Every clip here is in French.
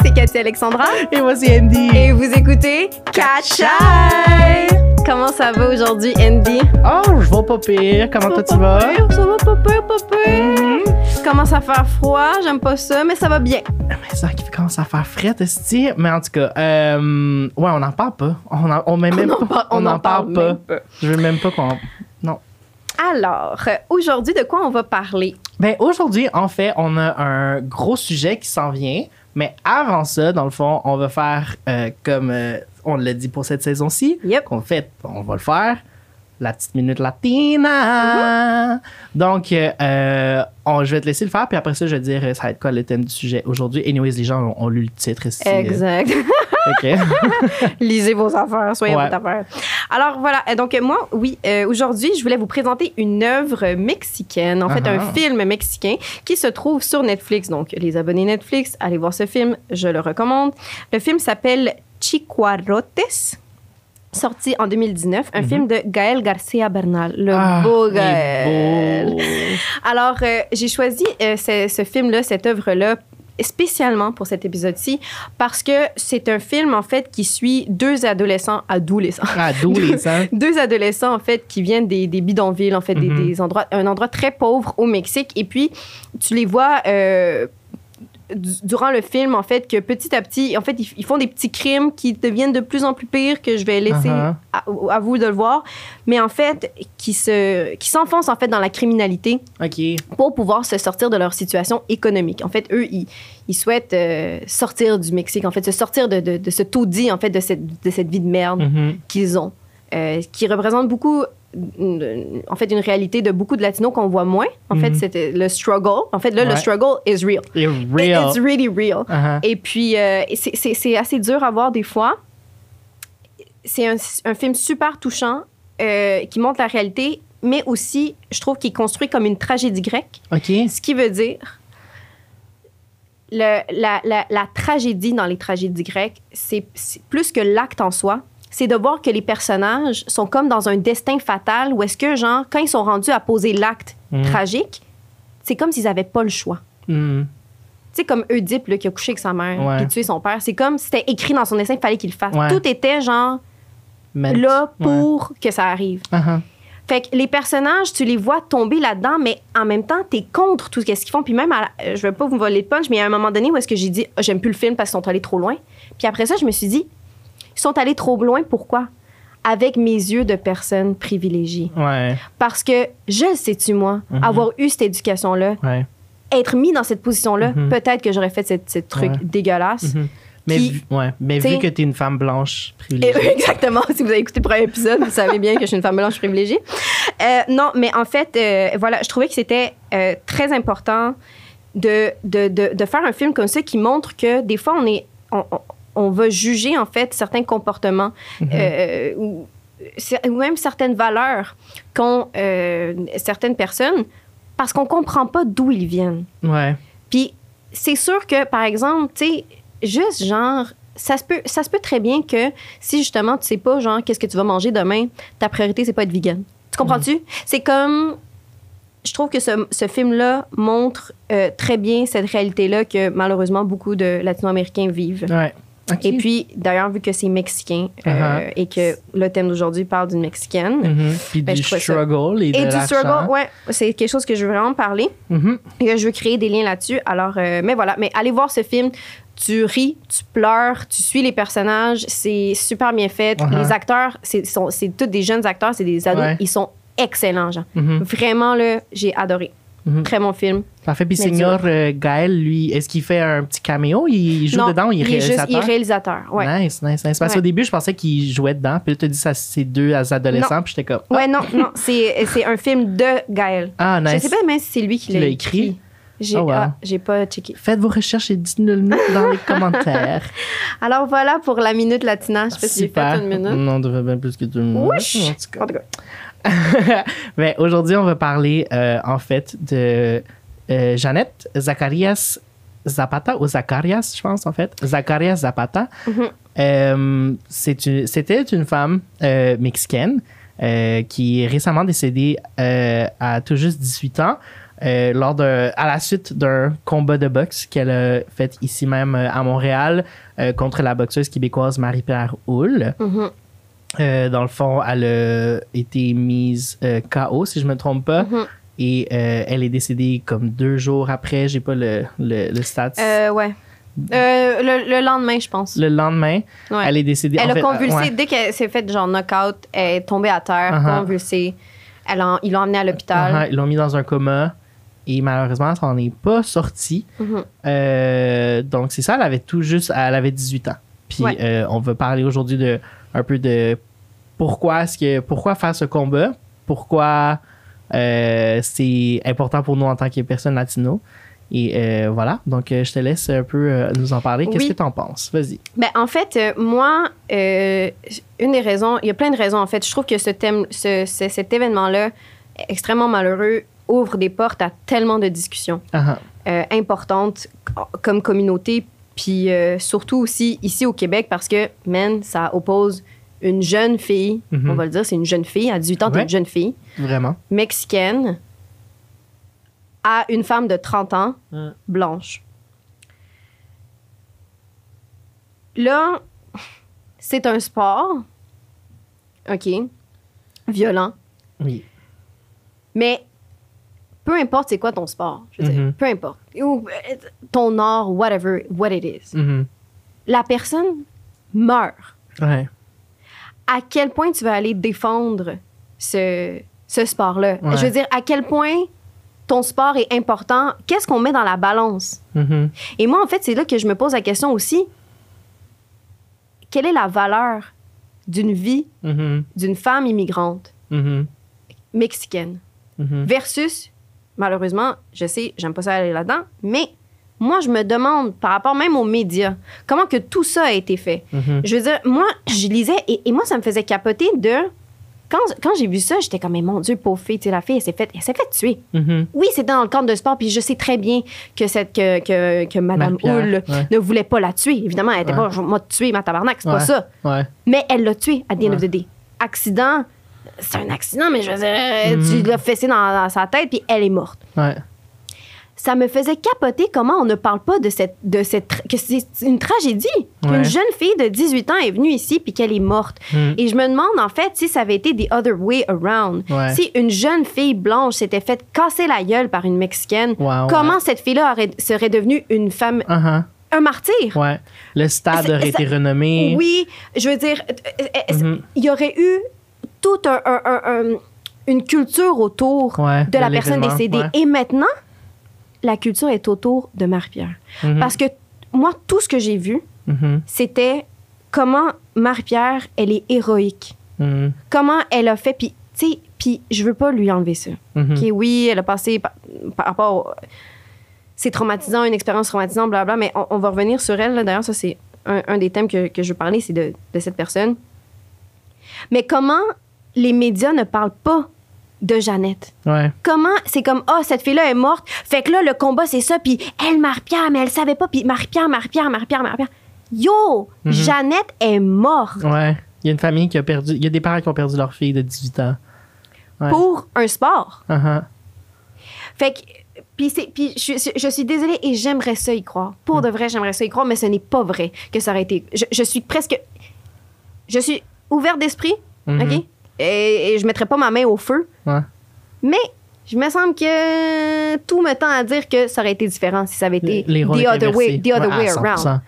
C'est Cathy Alexandra. Et moi, c'est Andy. Et vous écoutez Catch Eye. Comment ça va aujourd'hui, Andy? Oh, je vais pas pire. Comment toi, tu vas? Pire, ça va pas pire, pas pire. Commence à faire froid, j'aime pas ça, mais ça va bien. Mais ça qui commence à faire frais, esti. Mais en tout cas, euh, ouais, on n'en parle pas. On en, on même en pas. on on en n'en parle pas. Je veux même pas qu'on. Non. Alors, euh, aujourd'hui, de quoi on va parler? Ben, aujourd'hui, en fait, on a un gros sujet qui s'en vient. Mais avant ça, dans le fond, on va faire euh, comme euh, on l'a dit pour cette saison-ci. Yep. Qu'on fait, on va le faire. La petite minute latina. Donc, euh, euh, on- je vais te laisser le faire, puis après ça, je vais dire euh, ça va être quoi le thème du sujet aujourd'hui. Anyways, les gens ont, ont lu le titre ici. Exact. OK. Lisez vos affaires, soyez Ouais. votre affaire. Alors voilà, donc moi, oui, euh, aujourd'hui, je voulais vous présenter une œuvre mexicaine, en fait, Uh-huh. un film mexicain qui se trouve sur Netflix. Donc, les abonnés Netflix, allez voir ce film, je le recommande. Le film s'appelle Chicuarotes. Sorti en 2019, un film de Gaël Garcia Bernal, le. Ah, beau Gaël. beau. Alors, euh, j'ai choisi euh, ce, ce film-là, cette œuvre-là, spécialement pour cet épisode-ci, parce que c'est un film, en fait, qui suit deux adolescents, adolescents. Ah, hein? Deux adolescents, en fait, qui viennent des, des bidonvilles, en fait, Mhm. des, endroits, un endroit très pauvre au Mexique. Et puis, tu les vois euh, durant le film, en fait, que petit à petit, en fait, ils, ils font des petits crimes qui deviennent de plus en plus pires que je vais laisser Uh-huh. à, à vous de le voir. Mais en fait, qui se, qui s'enfoncent, en fait, dans la criminalité pour pouvoir se sortir de leur situation économique. En fait, eux, ils, ils souhaitent euh, sortir du Mexique, en fait, se sortir de, de, de ce taudis, en fait, de cette, de cette vie de merde Mhm. qu'ils ont, euh, qui représente beaucoup, en fait, une réalité de beaucoup de Latinos qu'on voit moins. En fait, Mhm. c'était le struggle. En fait, là, le struggle is real. Et real. It's really real. Uh-huh. Et puis, euh, c'est- assez dur à voir des fois. C'est un, un film super touchant euh, qui montre la réalité, mais aussi, je trouve qu'il est construit comme une tragédie grecque. OK. Ce qui veut dire, le- la, la- la tragédie dans les tragédies grecques, c'est plus que l'acte en soi. C'est de voir que les personnages sont comme dans un destin fatal où est-ce que, genre, quand ils sont rendus à poser l'acte Mhm. tragique, c'est comme s'ils n'avaient pas le choix. Mhm. Tu sais, comme Oedipe, là, qui a couché avec sa mère, Ouais. puis tué son père. C'est comme c'était écrit dans son destin, il fallait qu'il le fasse. Ouais. Tout était, genre, là Ouais. pour que ça arrive. Uh-huh. Fait que les personnages, tu les vois tomber là-dedans, mais en même temps, t'es contre tout ce qu'ils font. Puis même, à la- je veux pas vous voler le punch, mais il y a un moment donné où est-ce que j'ai dit, Ah, j'aime plus le film parce qu'ils sont allés trop loin. Puis après ça, je me suis dit, ils sont allés trop loin, pourquoi? Avec mes yeux de personne privilégiée. Ouais. Parce que je le sais-tu, moi, Mhm. avoir eu cette éducation-là, Ouais. être mis dans cette position-là, Mhm. peut-être que j'aurais fait cette, cette truc Ouais. dégueulasse. Mhm. Mais, Qui- vu, ouais. Mais vu que t'es une femme blanche privilégiée. exactement. Si vous avez écouté le premier épisode, vous savez bien que je suis une femme blanche privilégiée. Euh, non, mais en fait, euh, voilà, je trouvais que c'était euh, très important de, de, de, de faire un film comme ça qui montre que des fois, on est. On, on- on va juger, en fait, certains comportements Mhm. euh, ou, ou même certaines valeurs qu'ont euh, certaines personnes parce qu'on comprend pas d'où ils viennent. Ouais. Puis c'est sûr que, par exemple, tu sais, juste genre, ça se, peut, ça se peut très bien que si justement tu sais pas, genre, qu'est-ce que tu vas manger demain, ta priorité, c'est pas être vegan. Tu comprends-tu? C'est comme. Je trouve que ce, ce film-là montre euh, très bien cette réalité-là que malheureusement beaucoup de Latino-Américains vivent. Ouais. Et puis, d'ailleurs, vu que c'est mexicain euh, Uh-huh. et que le thème d'aujourd'hui parle d'une Mexicaine, Mhm. Puis Ben, du ça- struggle et, et de du struggle, ouais, c'est quelque chose que je veux vraiment parler Mhm. et que je veux créer des liens là-dessus. Alors, euh, mais voilà, mais allez voir ce film. Tu ris, tu pleures, tu suis les personnages, c'est super bien fait. Uh-huh. Les acteurs, c'est sont- c'est tous des jeunes acteurs, c'est des ados, Ouais. ils sont excellents, genre. Mhm. Vraiment, là, j'ai adoré. Mhm. Très bon film. Parfait. Puis Seigneur euh, Gaël, lui, est-ce qu'il fait un petit caméo? Il joue non, dedans ou il est il juste il est réalisateur? réalisateur. Ouais. Nice, nice, nice. Parce Ouais. qu'au début, je pensais qu'il jouait dedans. Puis là, tu as dit ça, c'est deux adolescents. Puis j'étais comme. ah, Ouais, non, non, c'est c'est un film de Gaël. Ah, Je nice. sais pas même si c'est lui qui l'a l'a écrit? écrit? J'ai Oh, wow. ah, j'ai pas checké. Faites vos recherches et dites-nous dans les commentaires. Alors voilà pour la minute latina. Je sais pas si j'ai fait une minute. Non, on devrait bien plus que deux minutes. En tout cas. Ben, Aujourd'hui, on va parler euh, en fait de euh, Jeannette Zacharias Zapata ou Zacharias, je pense en fait. Zacharias Zapata. Mhm. Euh, C'était une femme euh, mexicaine qui est récemment décédée à tout juste 18 ans. lors de, à la suite d'un combat de boxe qu'elle a fait ici même à Montréal contre la boxeuse québécoise Marie-Pierre Houle. Mhm. Euh, dans le fond, elle a été mise euh, KO, si je me trompe pas. Mhm. Et euh, elle est décédée comme deux jours après. J'ai pas le, le, le stats. Ouais. Le, le lendemain, je pense. Le lendemain, Ouais. elle est décédée. Elle en a fait, convulsé. ouais. Dès qu'elle s'est faite genre knockout, elle est tombée à terre, Uh-huh. convulsée. Elle en- ils l'ont emmenée à l'hôpital. Uh-huh, Ils l'ont mis dans un coma. Et malheureusement, ça n'en est pas sorti. Mhm. Donc, c'est ça, elle avait tout juste, elle avait 18 ans. Puis, Ouais. on va parler aujourd'hui de un peu de pourquoi est-ce que, pourquoi faire ce combat, pourquoi euh, c'est important pour nous en tant que personnes latino. Et euh, voilà, donc euh, je te laisse un peu nous en parler. Qu'est-ce Oui. que tu en penses? Vas-y. Ben, en fait, moi, une des raisons, il y a plein de raisons, en fait. Je trouve que ce thème, ce- ce- cet événement-là, extrêmement malheureux, ouvre des portes à tellement de discussions Ah, euh, importantes co- comme communauté, puis euh, surtout aussi ici au Québec, parce que, man, ça oppose une jeune fille, Mhm. on va le dire, c'est une jeune fille, à 18 ans, t'es Ouais. une jeune fille, vraiment. mexicaine, à une femme de 30 ans, blanche. Là, c'est un sport, OK, violent, Oui. mais peu importe c'est quoi ton sport, je veux dire, Mhm. peu importe, ou euh, ton art, whatever, what it is, Mhm. la personne meurt. Ouais. À quel point tu vas aller défendre ce, ce sport-là? Ouais. Je veux dire, à quel point ton sport est important? Qu'est-ce qu'on met dans la balance? Mhm. Et moi, en fait, c'est là que je me pose la question aussi. Quelle est la valeur d'une vie d'une femme immigrante mexicaine versus, malheureusement, je sais, j'aime pas ça aller là-dedans, mais moi, je me demande, par rapport même aux médias, comment que tout ça a été fait? Mhm. Je veux dire, moi, je lisais et, et moi, ça me faisait capoter de. Quand, quand j'ai vu ça, j'étais comme, mais mon Dieu, pauvre fille, tu sais, la fille, elle s'est fait, elle s'est fait tuer. Mhm. Oui, c'était dans le cadre de sport, puis je sais très bien que, cette, que, ouais. ne voulait pas la tuer. Évidemment, elle était Ouais. pas, moi, tuer ma tabarnak, c'est Ouais. pas ça. Mais elle l'a tué, à the end of the day. Accident, c'est un accident, mais je veux dire, Mhm. tu l'as fessé dans, dans sa tête, puis elle est morte. Ouais. Ça me faisait capoter comment on ne parle pas de cette. De cette que c'est une tragédie. Ouais. Qu'une jeune fille de 18 ans est venue ici, puis qu'elle est morte. Mhm. Et je me demande, en fait, si ça avait été the other way around. Ouais. Si une jeune fille blanche s'était faite casser la gueule par une Mexicaine, comment cette fille-là aurait- serait devenue une femme, Uh-huh. un martyr? Ouais. Le stade aurait été renommé. Oui, je veux dire, euh, euh, euh, Mhm. il y aurait eu toute un, un- un- un- une culture autour Ouais, de la personne décédée. ouais. Et maintenant, la culture est autour de Marie-Pierre. Mhm. Parce que moi, tout ce que j'ai vu, Mhm. c'était comment Marie-Pierre, elle est héroïque. Mhm. Comment elle a fait, puis, tu sais, puis je veux pas lui enlever ça. Mhm. OK, oui, elle a passé par, par rapport au- C'est traumatisant, une expérience traumatisante, blablabla, mais on, on va revenir sur elle. D'ailleurs, ça, c'est un, un des thèmes que, que je veux parler, c'est de, de cette personne. Mais comment les médias ne parlent pas de Jeannette? Ouais. Comment c'est comme, ah, cette fille-là est morte, fait que là, le combat, c'est ça, puis elle, Marie-Pierre, mais elle savait pas, puis Marie-Pierre, Marie-Pierre, Marie-Pierre, Marie-Pierre. Yo, Mhm. Jeannette est morte Ouais. Il y a une famille qui a perdu. Il y a des parents qui ont perdu leur fille de 18 ans. Ouais. pour un sport. Uh-huh. Fait que, puis, je, je suis désolée et j'aimerais ça y croire. Pour Mm. de vrai, j'aimerais ça y croire, mais ce n'est pas vrai que ça aurait été. Je, je suis presque. Je suis ouverte d'esprit, Mhm. OK? Et, et je mettrais pas ma main au feu, Ouais. mais je me semble que tout me tend à dire que ça aurait été différent si ça avait été Les the other way, the other Ouais, way 100%. around.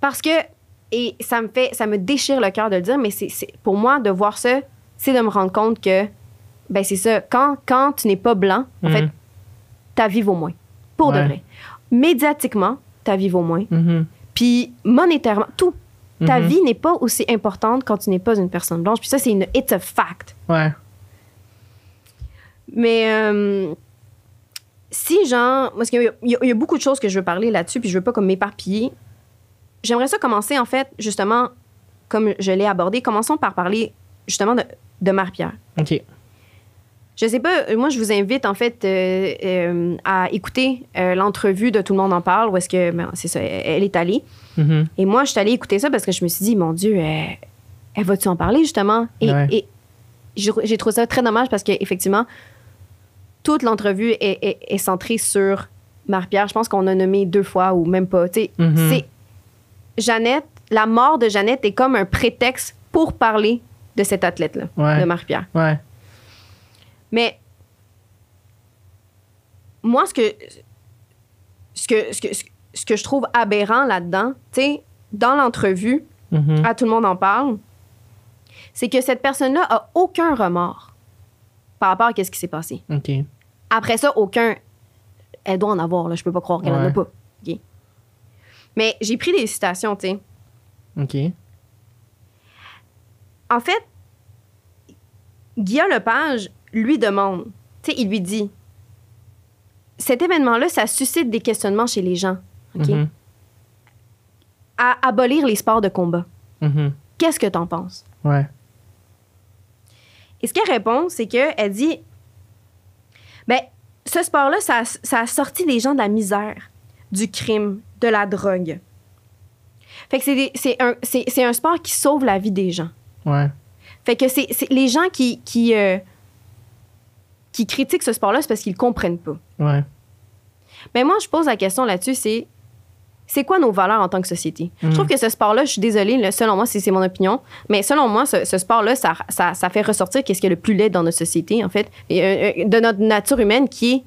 Parce que, et ça me fait, ça me déchire le cœur de le dire, mais c'est, pour moi, de voir ça, c'est de me rendre compte que, ben c'est ça, quand, quand tu n'es pas blanc, en Mhm. fait, ta vie vaut moins. Pour de Ouais. vrai. Médiatiquement, ta vie vaut moins. Mhm. Puis monétairement, tout. Ta Mhm. vie n'est pas aussi importante quand tu n'es pas une personne blanche. Puis ça, c'est une it's a fact. Ouais. Mais euh, si, genre, parce qu'il y, a- y y beaucoup de choses que je veux parler là-dessus, puis je veux pas comme m'éparpiller. J'aimerais ça commencer, en fait, justement, comme je l'ai abordé, commençons par parler justement de, de Marie-Pierre. OK. Je sais pas, euh, moi, je vous invite, en fait, euh, euh, à écouter euh, l'entrevue de Tout le monde en parle, où est-ce que, ben, c'est ça, elle, est allée. Mhm. Et moi, je suis allée écouter ça parce que je me suis dit, mon Dieu, elle, va-tu en parler, justement? Et, Ouais. et j'ai j'ai trouvé ça très dommage parce qu'effectivement, toute l'entrevue est, est- est centrée sur Marie-Pierre. Je pense qu'on a nommé deux fois ou même pas. Tu sais, Mhm. c'est Jeannette, la mort de Jeannette est comme un prétexte pour parler de cette athlète-là, Ouais. de Marie-Pierre. Ouais. Mais moi, ce que, ce que, ce que, ce que je trouve aberrant là-dedans, tu sais, dans l'entrevue, Mhm. à tout le monde en parle, c'est que cette personne-là a aucun remords par rapport à ce qui s'est passé. Après ça, aucun. Elle doit en avoir, là. Je peux pas croire qu'elle en a Ouais. pas. OK. Mais j'ai pris des citations, tu sais. OK. En fait, Guillaume Lepage lui demande, tu sais, il lui dit cet événement-là, ça suscite des questionnements chez les gens. OK? Mhm. À abolir les sports de combat. Mhm. Qu'est-ce que t'en penses? Ouais. Et ce qu'elle répond, c'est qu'elle dit ben, ce sport-là, ça, a- ça a sorti les gens de la misère, du crime, de la drogue. Fait que c'est un, sport qui sauve la vie des gens. Ouais. Fait que c'est c'est- les gens qui, qui, euh, qui critiquent ce sport-là, c'est parce qu'ils comprennent pas. Ouais. Mais moi, je pose la question là-dessus, c'est c'est quoi nos valeurs en tant que société? Je trouve que ce sport-là, je suis désolée, selon moi, c'est mon opinion, mais selon moi, ce, ce sport-là, ça, ça, ça fait ressortir qu'est-ce qui est le plus laid dans notre société, en fait, et, euh, euh, de notre nature humaine qui est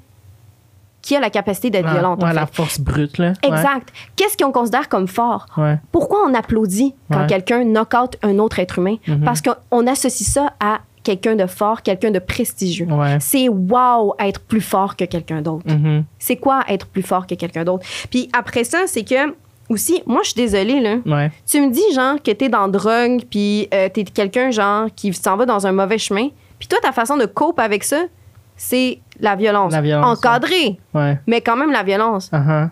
qui a la capacité d'être violente. en ouais, fait. la force brute, là. Ouais. Exact. Qu'est-ce qu'on considère comme fort? Ouais. Pourquoi on applaudit quand quelqu'un knock out un autre être humain? Mhm. Parce qu'on associe ça à quelqu'un de fort, quelqu'un de prestigieux. Ouais. C'est wow être plus fort que quelqu'un d'autre. Mhm. C'est quoi être plus fort que quelqu'un d'autre? Puis après ça, c'est que aussi, moi je suis désolée là. Ouais. Tu me dis genre que t'es dans drogue, puis euh, t'es quelqu'un genre qui s'en va dans un mauvais chemin. Puis toi, ta façon de cope avec ça, c'est la violence. La violence, Encadrée, Ouais. mais quand même la violence. Uh-huh.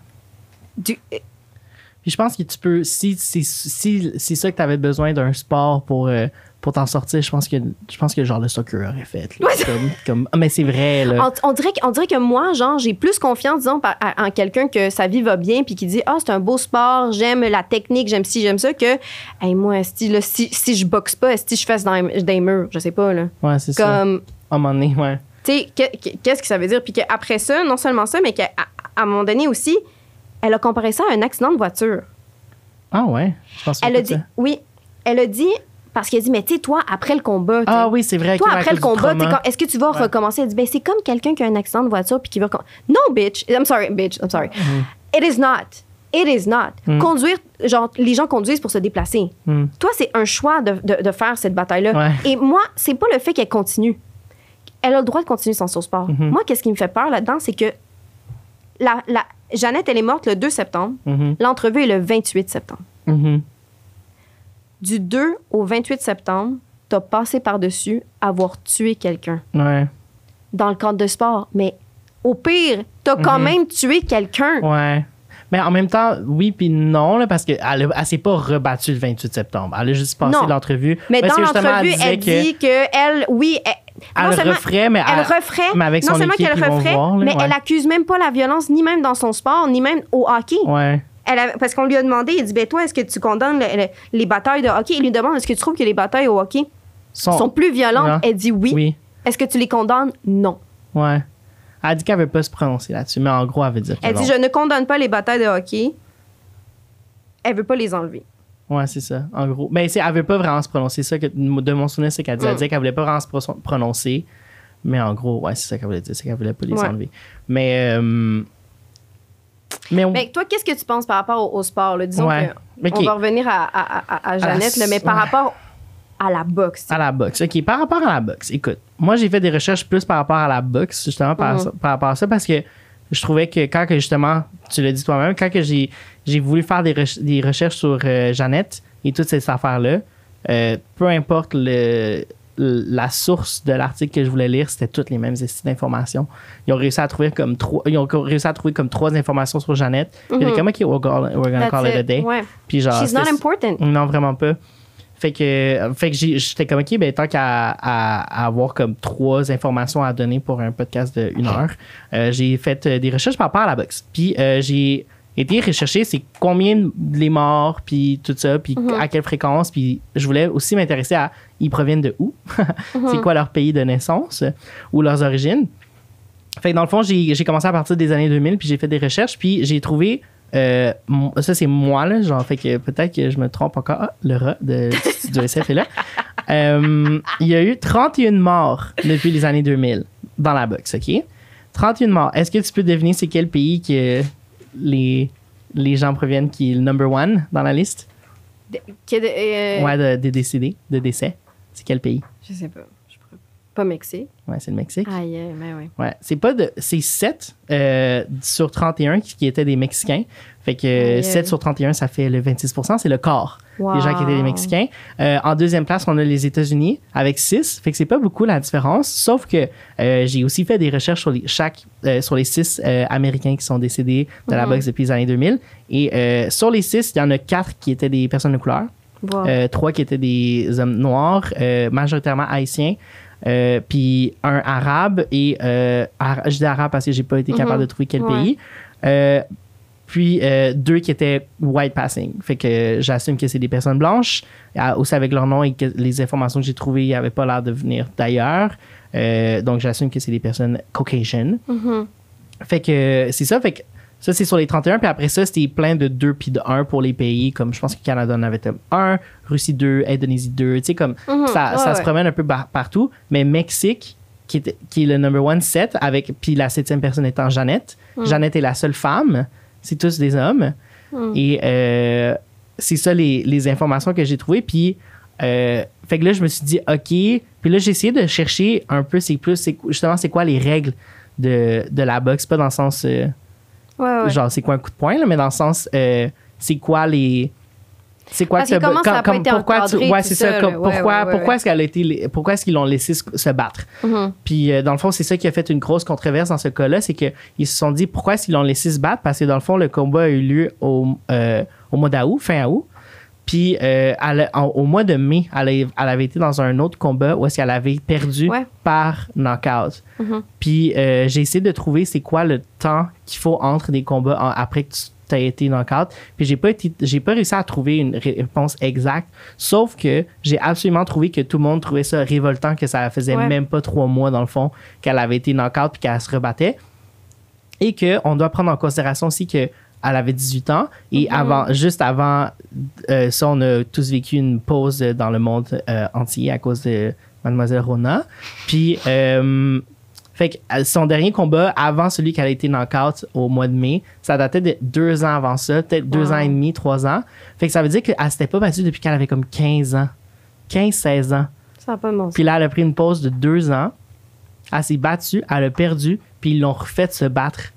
Du- Puis je pense que tu peux, si c'est si, ça que tu avais besoin d'un sport pour, euh, pour t'en sortir, je pense que je pense que genre le soccer aurait fait. là. Ouais. Comme, comme- ah, mais c'est vrai, là. On, on dirait, que- on dirait que moi, genre, j'ai plus confiance, disons, par- à- en quelqu'un que sa vie va bien puis qui dit Ah, c'est un beau sport, j'aime la technique, j'aime ci, j'aime ça, que, hey, moi, esti, là, si, si je boxe pas, si je fasse dans, les murs, je sais pas, là. Ouais, c'est ça. Comme, À un moment donné, ouais. tu sais, que- que- qu'est-ce que ça veut dire? Puis qu'après ça, non seulement ça, mais qu'à à, un moment donné aussi, elle a comparé ça à un accident de voiture. Ah ouais? Je pense Elle pas a que dit, ça. oui, elle a dit, parce qu'elle a dit, mais tu sais, toi, après le combat, Ah oui, c'est vrai. toi, après le combat, est-ce que tu vas Ouais. recommencer? Elle dit, ben, c'est comme quelqu'un qui a un accident de voiture puis qui va. Non, bitch. I'm sorry, bitch. I'm sorry. It is not. It is not. Mm. Conduire, genre, les gens conduisent pour se déplacer. Mm. Toi, c'est un choix de, de- de faire cette bataille-là. Ouais. Et moi, c'est pas le fait qu'elle continue. Elle a le droit de continuer son sport. Mhm. Moi, qu'est-ce qui me fait peur là-dedans, c'est que la, la, Jeannette, elle est morte le 2 septembre. Mhm. L'entrevue est le 28 septembre. Mhm. Du 2 au 28 septembre, t'as passé par-dessus avoir tué quelqu'un Ouais. dans le cadre de sport. Mais au pire, t'as quand Mhm. même tué quelqu'un. Ouais. Mais en même temps, oui puis non, là, parce qu'elle elle s'est pas rebattue le 28 septembre. Elle a juste passé Non. l'entrevue. Mais Parce dans que l'entrevue, elle que dit que elle, oui, elle, Elle non le seulement- referait, mais elle elle- referait, mais avec non son seulement équipe, qu'elle referait, voir, là, mais ouais. elle accuse même pas la violence, ni même dans son sport, ni même au hockey. Ouais. Elle a- parce qu'on lui a demandé, il dit, ben toi, est-ce que tu condamnes le- le- les batailles de hockey? Il lui demande, est-ce que tu trouves que les batailles au hockey Son- sont plus violentes? Non. Elle dit oui. Oui. Est-ce que tu les condamnes? Non. Ouais. Elle dit qu'elle veut pas se prononcer là-dessus, mais en gros, elle veut dire Elle dit, je ne condamne pas les batailles de hockey. Elle veut pas les enlever. Ouais, c'est ça, en gros. Mais c'est, elle veut pas vraiment se prononcer. Ça que, de mon souvenir, c'est qu'elle disait, elle Mm. disait qu'elle voulait pas vraiment se pro- prononcer. Mais en gros, ouais, c'est ça qu'elle voulait dire, c'est qu'elle voulait pas les Ouais. enlever. Mais. euh, mais on- Mais toi, qu'est-ce que tu penses par rapport au, au sport? là? Disons Ouais. que on va revenir à, à- à- à Jeannette, là, mais par ouais. rapport à la boxe. À la boxe. OK, par rapport à la boxe, écoute, moi, j'ai fait des recherches plus par rapport à la boxe, justement, par, Mhm. par rapport à ça, parce que je trouvais que quand, que justement, tu l'as dit toi-même, quand que j'ai, j'ai voulu faire des, des recherches sur euh, Jeannette et toutes ces affaires-là, euh, peu importe le, la source de l'article que je voulais lire, c'était toutes les mêmes d'informations. Ils ont réussi à trouver comme trois, ils ont réussi à trouver comme trois informations sur Jeannette. Puis Mhm. comme, OK, we're gonna, we're gonna call it a day. Ouais. Puis genre, She's not important. non, vraiment pas. Fait que, fait que j'étais comme, OK, ben, tant qu'à à- à avoir comme trois informations à donner pour un podcast de une heure, euh, j'ai fait euh, des recherches par rapport à la boxe. Puis euh, j'ai été rechercher c'est combien les morts, puis tout ça, puis Mhm. à quelle fréquence. Puis je voulais aussi m'intéresser à ils proviennent de où, Mhm. c'est quoi leur pays de naissance euh, ou leurs origines? Fait que dans le fond, j'ai j'ai commencé à partir des années 2000, puis j'ai fait des recherches, puis j'ai trouvé. euh, ça, c'est moi, là. Genre, fait que peut-être que je me trompe encore. Ah, le rat de, du SF est là. Euh, il y a eu 31 morts depuis les années 2000 dans la box, OK? 31 morts. Est-ce que tu peux deviner c'est quel pays que les, les gens proviennent qui est le number one dans la liste? De- que de- euh, Ouais, de, de décédés, de décès. C'est quel pays? Je sais pas. Pas Mexique. Ouais, c'est le Mexique. Aïe, mais oui. Ouais, c'est pas de. C'est 7 euh, sur 31 qui, qui étaient des Mexicains. Fait que euh, Aïe, 7 aïe. sur 31, ça fait le 26 C'est le quart des gens qui étaient des Wow. Mexicains. Euh, en deuxième place, on a les États-Unis avec 6. Fait que c'est pas beaucoup la différence. Sauf que euh, j'ai aussi fait des recherches sur les, chaque, euh, sur les 6 Américains qui sont décédés de la Mhm. boxe depuis les années 2000. Et euh, sur les 6, il y en a 4 qui étaient des personnes de couleur. Wow. Euh, trois qui étaient des hommes noirs, euh, majoritairement haïtiens, euh, puis un arabe et euh, ara- je dis arabe parce que j'ai pas été capable Mhm. de trouver quel Ouais. pays. Euh, puis deux qui étaient white passing. Fait que j'assume que c'est des personnes blanches, aussi avec leur nom et que les informations que j'ai trouvées n'avaient pas l'air de venir d'ailleurs. Donc j'assume que c'est des personnes caucasian. Mhm. Fait que c'est ça. Fait que ça, c'est sur les 31. Puis après ça, c'était plein de 2 puis de 1 pour les pays. Comme je pense que Canada en avait 1, Russie 2, Indonésie 2. Tu sais, comme Mhm. ça, Ouais, ça se promène un peu par- partout. Mais Mexique, qui est, qui est le number one 7, avec, puis la septième personne étant Jeannette. Mm. Jeannette est la seule femme. C'est tous des hommes. Mm. Et euh, c'est ça les, les informations que j'ai trouvées. Puis, euh, fait que là, je me suis dit, OK. Puis là, j'ai essayé de chercher un peu, c'est plus, justement, c'est quoi les règles de, de la boxe? Pas dans le sens, euh, Ouais, ouais. genre, c'est quoi un coup de poing, là, mais dans le sens, euh, c'est quoi les. C'est quoi Parce que comment ça a pas été pourquoi tu- ouais, c'est ça. ça, comme- là? Ouais, pourquoi, ouais, est-ce qu'elle a été, pourquoi est-ce qu'ils l'ont laissé se, se battre? Mhm. Puis euh, dans le fond, c'est ça qui a fait une grosse controverse dans ce cas-là, c'est qu'ils se sont dit pourquoi est-ce qu'ils l'ont laissé se battre? Parce que dans le fond, le combat a eu lieu au, euh, au mois d'août, fin août. Puis euh, elle- en- au mois de mai, elle, avait été dans un autre combat où est-ce qu'elle avait perdu Ouais. par knockout. Mhm. Puis euh, j'ai essayé de trouver c'est quoi le temps qu'il faut entre des combats en- après que tu as été knockout. Puis j'ai pas j'ai pas réussi à trouver une ré- réponse exacte. Sauf que j'ai absolument trouvé que tout le monde trouvait ça révoltant que ça faisait Ouais. même pas trois mois dans le fond qu'elle avait été knockout puis qu'elle se rebattait. Et qu'on doit prendre en considération aussi que elle avait 18 ans et avant, juste avant euh, ça, on a tous vécu une pause dans le monde euh, entier à cause de Mademoiselle Rona. Puis, euh, fait que son dernier combat avant celui qu'elle a été knockout au mois de mai, ça datait de deux ans avant ça, peut-être deux ans et demi, trois ans. Fait que ça veut dire qu'elle s'était pas battue depuis qu'elle avait comme 15 ans. 15-16 ans. Ça pas. Puis là, elle a pris une pause de deux ans. Elle s'est battue, elle a perdu, puis ils l'ont refait se battre.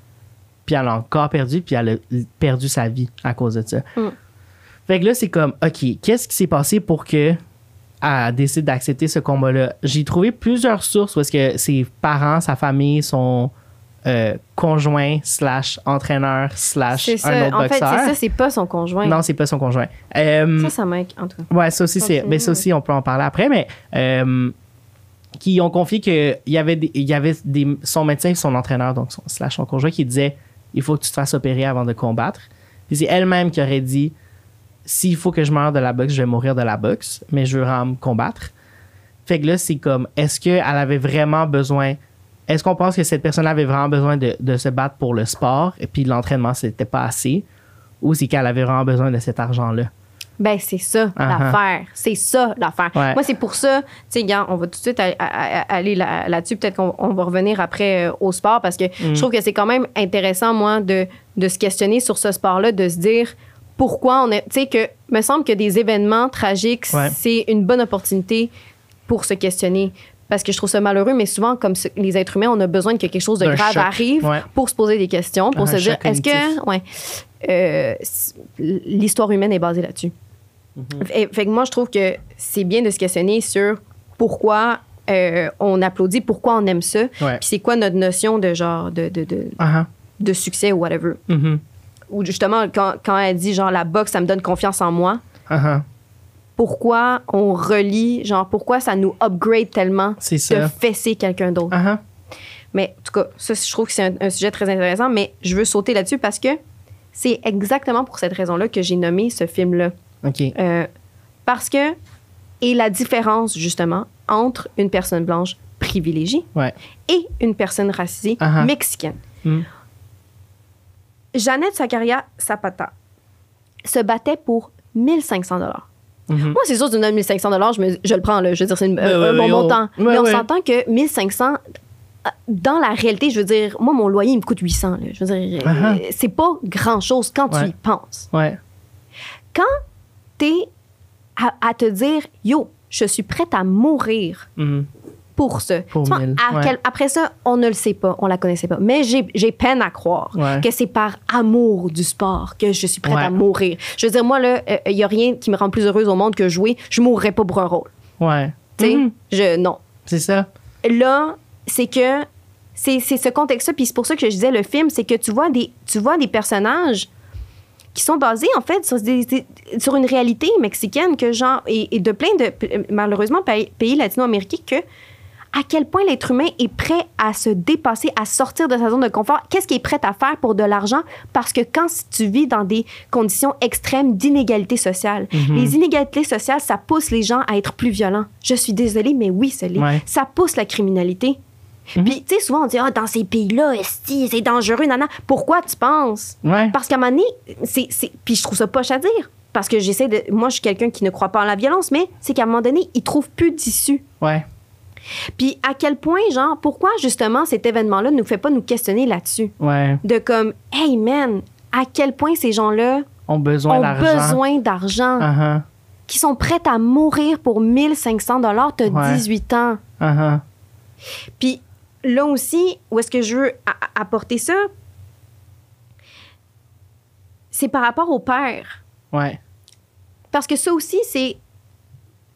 Puis elle a encore perdu, puis elle a perdu sa vie à cause de ça. Mm. Fait que là, c'est comme, OK, qu'est-ce qui s'est passé pour que elle décide d'accepter ce combat-là? J'ai trouvé plusieurs sources où est-ce que ses parents, sa famille, son euh, conjoint slash entraîneur slash ça. un autre En fait, c'est boxeur. ça, c'est pas son conjoint. non, c'est pas son conjoint. Euh, Ça, ça manque, en tout cas. Ouais, ça aussi, c'est, ben, ça aussi, on peut en parler après, mais euh, qui ont confié qu'il y avait, des, il y avait des, son médecin et son entraîneur, donc son, slash son conjoint, qui disait il faut que tu te fasses opérer avant de combattre. C'est elle-même qui aurait dit s'il faut que je meure de la boxe, je vais mourir de la boxe, mais je veux me combattre. Fait que là, c'est comme est-ce qu'elle avait vraiment besoin. Est-ce qu'on pense que cette personne avait vraiment besoin de, de se battre pour le sport et puis l'entraînement, c'était pas assez? Ou c'est qu'elle avait vraiment besoin de cet argent-là? Ben, c'est ça, Uh-huh. l'affaire. C'est ça, l'affaire. Ouais. Moi, c'est pour ça, tu sais, gars, on va tout de suite aller, là-dessus. Peut-être qu'on on va revenir après euh, au sport parce que Mm. je trouve que c'est quand même intéressant, moi, de, de se questionner sur ce sport-là, de se dire pourquoi on est. Tu sais, que me semble que des événements tragiques, Ouais. c'est une bonne opportunité pour se questionner. Parce que je trouve ça malheureux, mais souvent, comme les êtres humains, on a besoin que quelque chose de grave choc. arrive Ouais. pour se poser des questions, pour Un se dire est-ce que. Ouais. Euh, l'histoire humaine est basée là-dessus. Mm-hmm. Fait, fait que moi, je trouve que c'est bien de se questionner sur pourquoi euh, on applaudit, pourquoi on aime ça, Ouais. puis c'est quoi notre notion de genre de, de, de, Ah, de succès ou whatever. mhm. Ou justement, quand, quand elle dit genre la boxe, ça me donne confiance en moi, ah. Pourquoi on relie, genre pourquoi ça nous upgrade tellement de fesser quelqu'un d'autre. Ah. Mais en tout cas, ça, je trouve que c'est un, un sujet très intéressant, mais je veux sauter là-dessus parce que c'est exactement pour cette raison-là que j'ai nommé ce film-là. OK. Euh, parce que, et la différence justement entre une personne blanche privilégiée Ouais. et une personne racisée Uh-huh. mexicaine. Mm. Jeannette Sakaria Zapata se battait pour 1500 dollars. Mhm. Moi, c'est sûr, tu me donnes 1500 dollars, je, me- je le prends, là. Je veux dire, c'est Ouais, un, ouais, bon montant. ouais, Mais on s'entend que 1500, euh, dans la réalité, je veux dire, moi, mon loyer, il me coûte 800. là. Je veux dire, Uh-huh. euh, c'est pas grand-chose quand tu y penses. Quand t'es à, à te dire, yo, je suis prête à mourir Mhm. Pour ce. Pour Tu vois, 1000, à ouais. quel- après ça, on ne le sait pas, on la connaissait pas. Mais j'ai peine à croire Ouais. que c'est par amour du sport que je suis prête Ouais. à mourir. Je veux dire, moi, là, il n'y a rien qui me rend plus heureuse au monde que jouer. Je mourrais pas pour un rôle. Ouais. Tu sais, Mhm. je, non. C'est ça. Là, c'est que c'est c'est ce contexte-là, puis c'est pour ça que je disais le film, c'est que tu vois des, tu vois des personnages qui sont basés en fait sur, des- des- sur une réalité mexicaine que genre et, et de plein de malheureusement pays, pays latino-américains que à quel point l'être humain est prêt à se dépasser, à sortir de sa zone de confort? Qu'est-ce qu'il est prêt à faire pour de l'argent? Parce que quand tu vis dans des conditions extrêmes d'inégalité sociale, Mhm. les inégalités sociales, ça pousse les gens à être plus violents. Je suis désolée, mais oui, ça. Ouais. Ça pousse la criminalité. Mhm. Puis, tu sais, souvent, on dit, ah, dans ces pays-là, esti, c'est dangereux, nana. Pourquoi tu penses? Ouais. Parce qu'à un moment donné, c'est, c'est- Puis je trouve ça poche à dire. Parce que j'essaie de. Moi, je suis quelqu'un qui ne croit pas en la violence, mais c'est qu'à un moment donné, ils trouvent plus d'issue. Ouais. Puis à quel point, genre, pourquoi justement cet événement-là ne nous fait pas nous questionner là-dessus? Ouais. De comme, hey man, à quel point ces gens-là Ont besoin d'argent. Uh-huh. qui sont prêts à mourir pour 1500 dollars, t'as Ouais. 18 ans. Uh-huh. Puis là aussi, où est-ce que je veux apporter ça? C'est par rapport au père. Ouais. Parce que ça aussi, c'est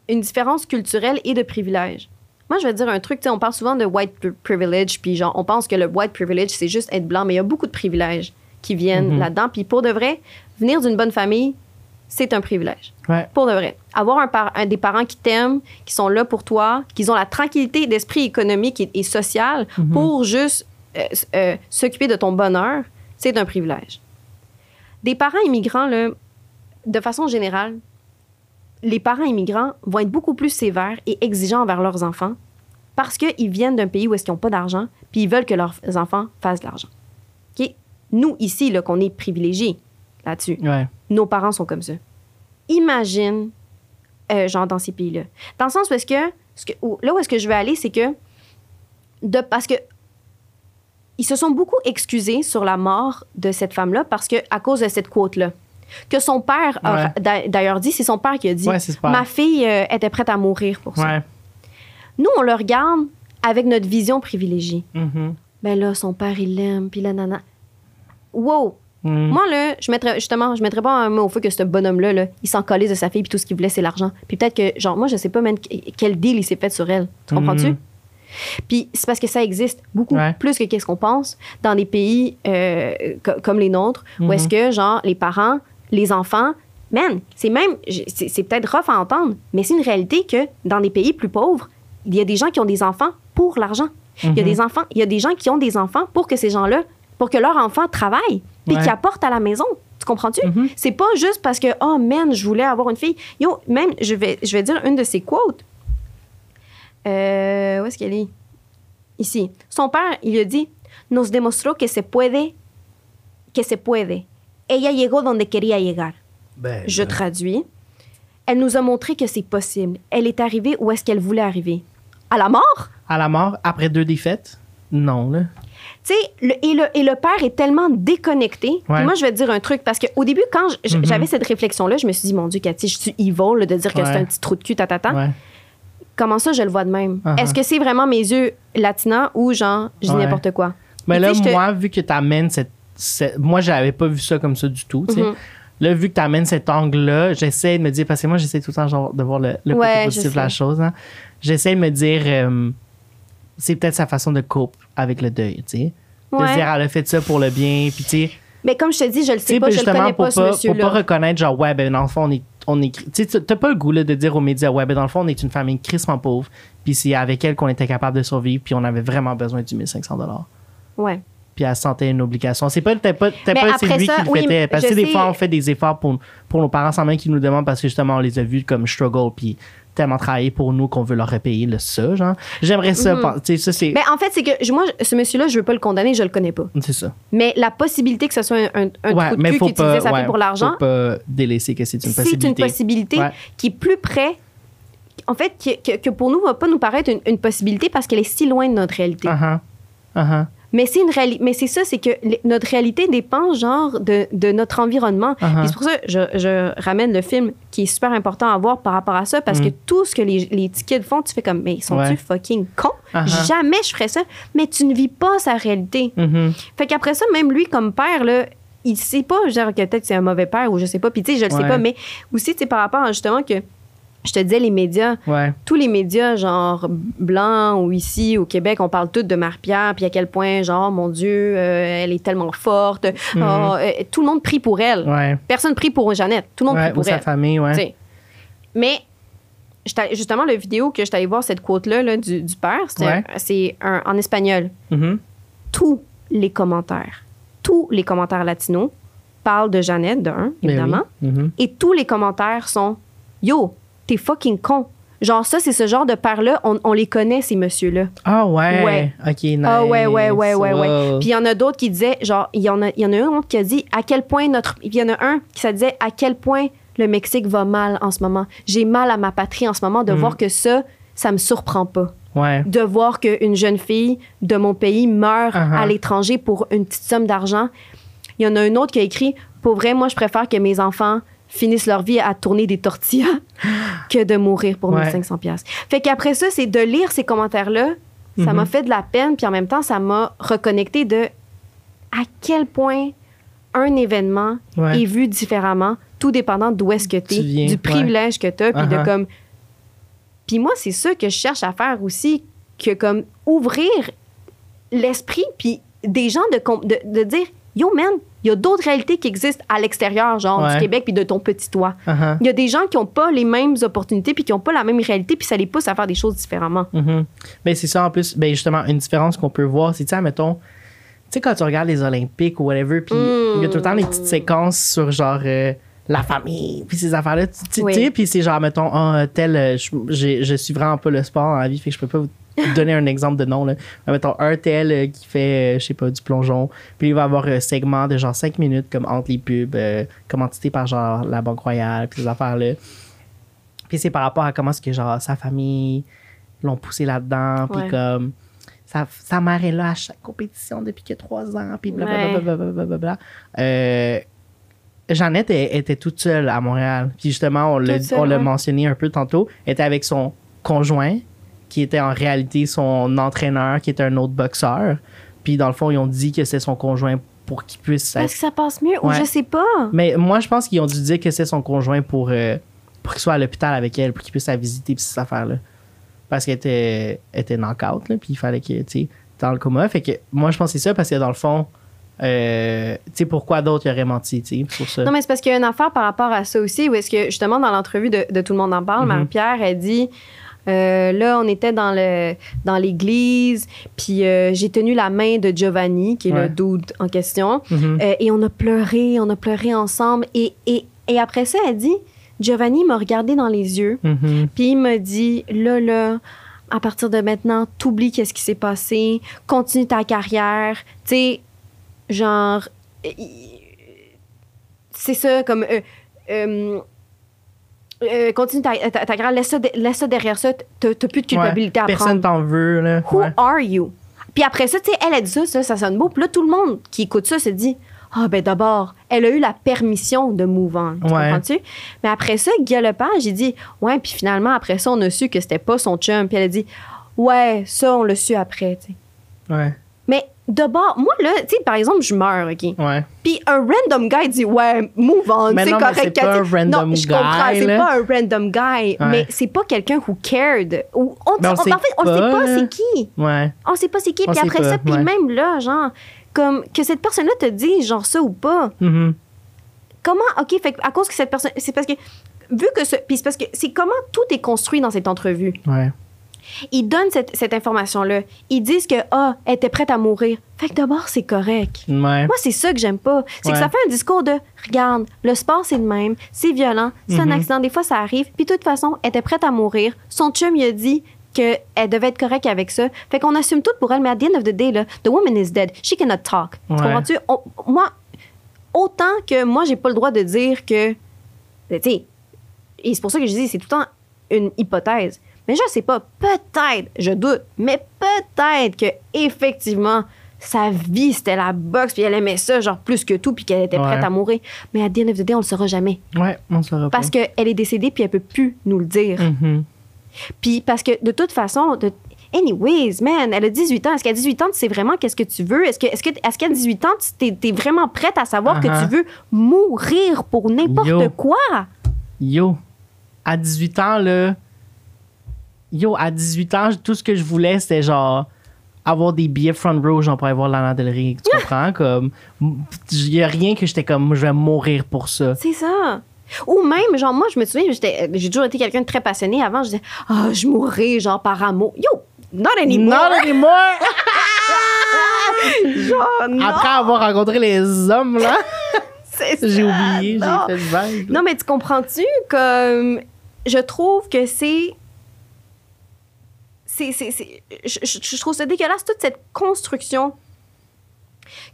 une différence culturelle et de privilège. Moi, je vais te dire un truc, tu sais, on parle souvent de white pri- privilege, puis genre, on pense que le white privilege, c'est juste être blanc, mais il y a beaucoup de privilèges qui viennent Mhm. là-dedans. Puis pour de vrai, venir d'une bonne famille, c'est un privilège. Ouais. Pour de vrai. Avoir un, par- un des parents qui t'aiment, qui sont là pour toi, qui ont la tranquillité d'esprit économique et, et social Mhm. pour juste euh, euh, s'occuper de ton bonheur, c'est un privilège. Des parents immigrants, là, de façon générale, les parents immigrants vont être beaucoup plus sévères et exigeants envers leurs enfants parce qu'ils viennent d'un pays où est-ce qu'ils n'ont pas d'argent, puis ils veulent que leurs enfants fassent de l'argent. OK? Nous, ici, là, qu'on est privilégiés là-dessus, Ouais. nos parents sont comme ça. Imagine, euh, genre, dans ces pays-là. Dans le sens où est-ce que, ce que- où- là où est-ce que je veux aller, c'est que, de, parce que ils se sont beaucoup excusés sur la mort de cette femme-là parce que à cause de cette quote-là. Que son père a Ouais. d'ailleurs dit, c'est son père qui a dit Ouais. Ma fille euh, était prête à mourir pour ça. Nous, on le regarde avec notre vision privilégiée. Mhm. Ben là, son père, il l'aime, puis la nana. Wow! Mhm. Moi, là, je mettrais, justement, je mettrais pas un mot au feu que ce bonhomme-là, là, il s'en collait de sa fille, puis tout ce qu'il voulait, c'est l'argent. Puis peut-être que, genre, moi, je sais pas même quel deal il s'est fait sur elle. Tu comprends-tu? Mhm. Puis c'est parce que ça existe beaucoup Ouais. plus que qu'est-ce qu'on pense dans des pays euh, co- comme les nôtres, où est-ce que, genre, les parents, les enfants, man, c'est même, c'est peut-être rough à entendre, mais c'est une réalité que dans des pays plus pauvres, il y a des gens qui ont des enfants pour l'argent. Il y a Mhm. des enfants, il y a des gens qui ont des enfants pour que ces gens-là, pour que leurs enfants travaillent, puis Ouais. qui apportent à la maison. Tu comprends-tu? Mhm. C'est pas juste parce que, oh man, je voulais avoir une fille. Yo, même, je vais, je vais dire une de ses quotes. Euh, où est-ce qu'elle est? Ici. Son père, il a dit Nos demostró que se puede, que se puede. Ella llegó donde quería llegar. Ben, Je traduis. Elle nous a montré que c'est possible. Elle est arrivée où est-ce qu'elle voulait arriver. À la mort? À la mort, après deux défaites? Non, là. Tu sais, le- et, le, et le père est tellement déconnecté. Ouais. Moi, je vais te dire un truc, parce qu'au début, quand Mhm. j'avais cette réflexion-là, je me suis dit, mon Dieu, Cathy, je suis evil là, de dire que Ouais. c'est un petit trou de cul, tatata. Ouais. Comment ça, je le vois de même? Uh-huh. Est-ce que c'est vraiment mes yeux latinants ou genre, je dis n'importe quoi? Mais là, moi, vu que tu amènes cette- Moi, j'avais pas vu ça comme ça du tout. Mhm. Là, vu que tu amènes cet angle-là, j'essaie de me dire, parce que moi, j'essaie tout le temps genre, de voir le, le côté positif de la chose. hein. J'essaie de me dire, euh, c'est peut-être sa façon de cope avec le deuil, tu sais. De se dire, elle a fait ça pour le bien, puis tu sais. Mais comme je te dis, je le sais pas, je le connais pour pas, ce pas, pour monsieur-là. pas reconnaître, genre, ouais, ben, dans le fond, on est. On est tu sais, t'as pas le goût là, de dire aux médias, ouais, ben, dans le fond, on est une famille crissement pauvre, puis c'est avec elle qu'on était capable de survivre, puis on avait vraiment besoin du 1500 Ouais. Puis elle sentait une obligation. C'est pas, t'as pas, t'as pas c'est lui ça, qui le oui. Parce que des sais. fois, on fait des efforts pour, pour nos parents sans même qu'ils nous demandent parce que justement, on les a vus comme struggle, puis tellement travailler pour nous qu'on veut leur repayer le ça, genre. J'aimerais ça. Mhm. Tu sais, ça, c'est. Mais en fait, c'est que moi, ce monsieur-là, je veux pas le condamner, je le connais pas. C'est ça. Mais la possibilité que ce soit un, un, un Ouais, trou de cul qui utilisait sa ouais, pour l'argent, Faut pas délaisser que c'est une c'est possibilité. une possibilité Ouais. qui est plus près, en fait, qui- que, que pour nous va pas nous paraître une, une possibilité parce qu'elle est si loin de notre réalité. Uh-huh. Uh-huh. Mais c'est une réalité. Mais c'est ça, c'est que notre réalité dépend genre de, de notre environnement. Uh-huh. Puis c'est pour ça que je, je ramène le film qui est super important à voir par rapport à ça parce Mm. que tout ce que les, les kids font, tu fais comme, mais ils sont-tu Ouais. fucking cons? Uh-huh. Jamais je ferais ça. Mais tu ne vis pas sa réalité. Mhm. Fait qu'après ça, même lui, comme père, là, il sait pas, genre, que peut-être c'est un mauvais père ou je sais pas. Puis tu sais, je le sais pas. Mais aussi, tu sais, par rapport à justement que je te disais, les médias, Ouais. tous les médias, genre blancs ou ici au Québec, on parle tous de Marie-Pierre, puis à quel point, genre, mon Dieu, euh, elle est tellement forte. Mhm. Oh, euh, tout le monde prie pour elle. Ouais. Personne prie pour Jeannette. Tout le monde Ouais, prie ou pour sa elle. famille, ouais. Mais justement, la vidéo que je allée voir, cette quote-là là, du, du père, c'est en espagnol. Mhm. Tous les commentaires, tous les commentaires latinos parlent de Jeannette, de un, Ben évidemment. oui. Mhm. Et tous les commentaires sont Yo, t'es fucking con. Genre, ça, c'est ce genre de père-là, on, on les connaît, ces messieurs-là. Ah ouais. Ouais. Ok, nice. Ah ouais, ouais, ouais, ouais, ouais. Puis il y en a d'autres qui disaient, genre, il y en a, il y en a un autre qui a dit à quel point notre. Il y en a un qui ça disait à quel point le Mexique va mal en ce moment. J'ai mal à ma patrie en ce moment de Mhm. voir que ça, ça me surprend pas. Ouais. De voir qu'une jeune fille de mon pays meurt Uh-huh. à l'étranger pour une petite somme d'argent. Il y en a un autre qui a écrit Pour vrai, moi, je préfère que mes enfants finissent leur vie à tourner des tortillas que de mourir pour Ouais. 1500 pièces. Fait qu'après ça, c'est de lire ces commentaires-là, ça Mhm. m'a fait de la peine, puis en même temps, ça m'a reconnecté de à quel point un événement Ouais. est vu différemment, tout dépendant d'où est-ce que viens, es, du ouais. privilège que tu as, puis de Uh-huh. comme. Puis moi, c'est ça que je cherche à faire aussi, que comme ouvrir l'esprit, puis des gens de, de dire Yo, man, il y a d'autres réalités qui existent à l'extérieur, genre Ouais. du Québec, puis de ton petit toit. Uh-huh. Il y a des gens qui n'ont pas les mêmes opportunités, puis qui n'ont pas la même réalité, puis ça les pousse à faire des choses différemment. Mhm. Ben, c'est ça en plus. Ben, justement, une différence qu'on peut voir, c'est, tu sais, mettons, tu sais, quand tu regardes les Olympiques ou whatever, puis il y a tout le temps des petites séquences sur genre euh, la famille, puis ces affaires-là, tu tu- Oui. sais, puis c'est genre, mettons, ah, tel, euh, je, je suis vraiment pas le sport dans la vie, fait que je peux pas vous donner un exemple de nom, là. Mais mettons, un tel euh, qui fait, euh, je sais pas, du plongeon, puis il va avoir un segment de genre 5 minutes, comme entre les pubs, euh, commandité par genre la Banque Royale, puis ces affaires-là. Puis c'est par rapport à comment est-ce que genre sa famille l'ont poussé là-dedans, puis Ouais. comme sa, sa mère est là à chaque compétition depuis que trois ans, puis blablabla. Ouais. Euh, Jeannette elle- était toute seule à Montréal. Puis justement, on l'a ouais. mentionné un peu tantôt, elle était avec son conjoint, qui était en réalité son entraîneur, qui était un autre boxeur. Puis dans le fond, ils ont dit que c'est son conjoint pour qu'il puisse Est-ce que ça passe mieux? Ou je sais pas. mais moi, je pense qu'ils ont dû dire que c'est son conjoint pour, euh, pour qu'il soit à l'hôpital avec elle, pour qu'il puisse la visiter, puis ces affaires-là. Parce qu'elle était, était knock-out, là, puis il fallait que, tu sais, dans le coma. Fait que moi, je pense que c'est ça, parce que dans le fond, euh, tu sais, pourquoi d'autres auraient menti, tu sais, pour ça? Non, mais c'est parce qu'il y a une affaire par rapport à ça aussi, où est-ce que, justement, dans l'entrevue de, de Tout le monde en parle, Mhm. Marie-Pierre, elle dit euh, là, on était dans le dans l'église, puis euh, j'ai tenu la main de Giovanni, qui est Ouais. le dude en question, Mhm. euh, et on a pleuré, on a pleuré ensemble. Et, et, et après ça, elle dit Giovanni m'a regardé dans les yeux, Mhm. puis il m'a dit là, là, à partir de maintenant, t'oublies qu'est-ce qui s'est passé, continue ta carrière. Tu sais, genre. C'est ça, comme. Euh, continue ta, ta, ta carrière, laisse laisse ça derrière ça, t'as plus de culpabilité Ouais. à Personne prendre. t'en veut, là. Who Ouais. are you? Puis après ça, tu sais, elle a dit ça, ça, ça sonne beau. Puis là, tout le monde qui écoute ça se dit Ah, ben d'abord, elle a eu la permission de move on. Tu Ouais. comprends-tu? Mais après ça, Guy Lepage, il dit Ouais, puis finalement, après ça, on a su que c'était pas son chum. Puis elle a dit Ouais, ça, on l'a su après, tu sais. Ouais. Mais d'abord, moi, là, tu sais, par exemple, je meurs, OK? Ouais. Puis un random guy dit Ouais, move on, c'est correct. c'est pas un random non, je comprends, guy, c'est pas un random guy, Ouais. mais c'est pas quelqu'un who cared. Ou on, on- sait en fait, on sait pas, pas là. c'est qui. Ouais. On sait pas c'est qui. Puis sait après pas, ça, puis ouais. même là, genre, comme que cette personne-là te dise genre ça ou pas. Mhm. Comment, OK, fait à cause que cette personne. C'est parce que. Vu que ce. Puis c'est parce que c'est comment tout est construit dans cette entrevue. Ouais. Ils donnent cette, cette information-là. Ils disent que, ah, elle était prête à mourir. Fait que d'abord, c'est correct. Ouais. Moi, c'est ça que j'aime pas. C'est que ça fait un discours de regarde, le sport, c'est le même, c'est violent, c'est Mhm. un accident, des fois, ça arrive. Puis, de toute façon, elle était prête à mourir. Son chum, il a dit qu'elle devait être correcte avec ça. Fait qu'on assume tout pour elle, mais at the end of the day, là, the woman is dead. She cannot talk. Tu Ouais. comprends-tu? Moi, autant que moi, j'ai pas le droit de dire que. Tu sais, et c'est pour ça que je dis, c'est tout le temps une hypothèse. Mais je sais pas, peut-être, je doute, mais peut-être que effectivement sa vie c'était la boxe puis elle aimait ça genre plus que tout puis qu'elle était prête Ouais. à mourir. Mais à the end of the day, on le saura jamais Ouais, on saura pas. parce qu'elle est décédée puis elle peut plus nous le dire. Mhm. Puis parce que de toute façon, de, anyways, man, elle a 18 ans. Est-ce qu'à 18 ans, tu sais vraiment qu'est-ce que tu veux? Est-ce que, est-ce que, est-ce qu'à 18 ans, tu t'es vraiment prête à savoir Uh-huh. que tu veux mourir pour n'importe quoi? Yo, à 18 ans, là. Yo, à 18 ans, tout ce que je voulais, c'était genre avoir des billets front row, genre pour aller voir Lana Del Rey. Tu comprends? Comme, il y a rien que j'étais comme, je vais mourir pour ça. C'est ça. Ou même, genre, moi, je me souviens, j'ai toujours été quelqu'un de très passionné. Avant, je disais, ah, je mourrais, genre, par amour. Yo, not anymore. Not anymore! Genre, non, Après avoir rencontré les hommes, là, j'ai oublié, j'ai fait le vague. Non, mais tu comprends-tu? Comme, je trouve que c'est. C'est, c'est, c'est- je, je- trouve ça dégueulasse, toute cette construction.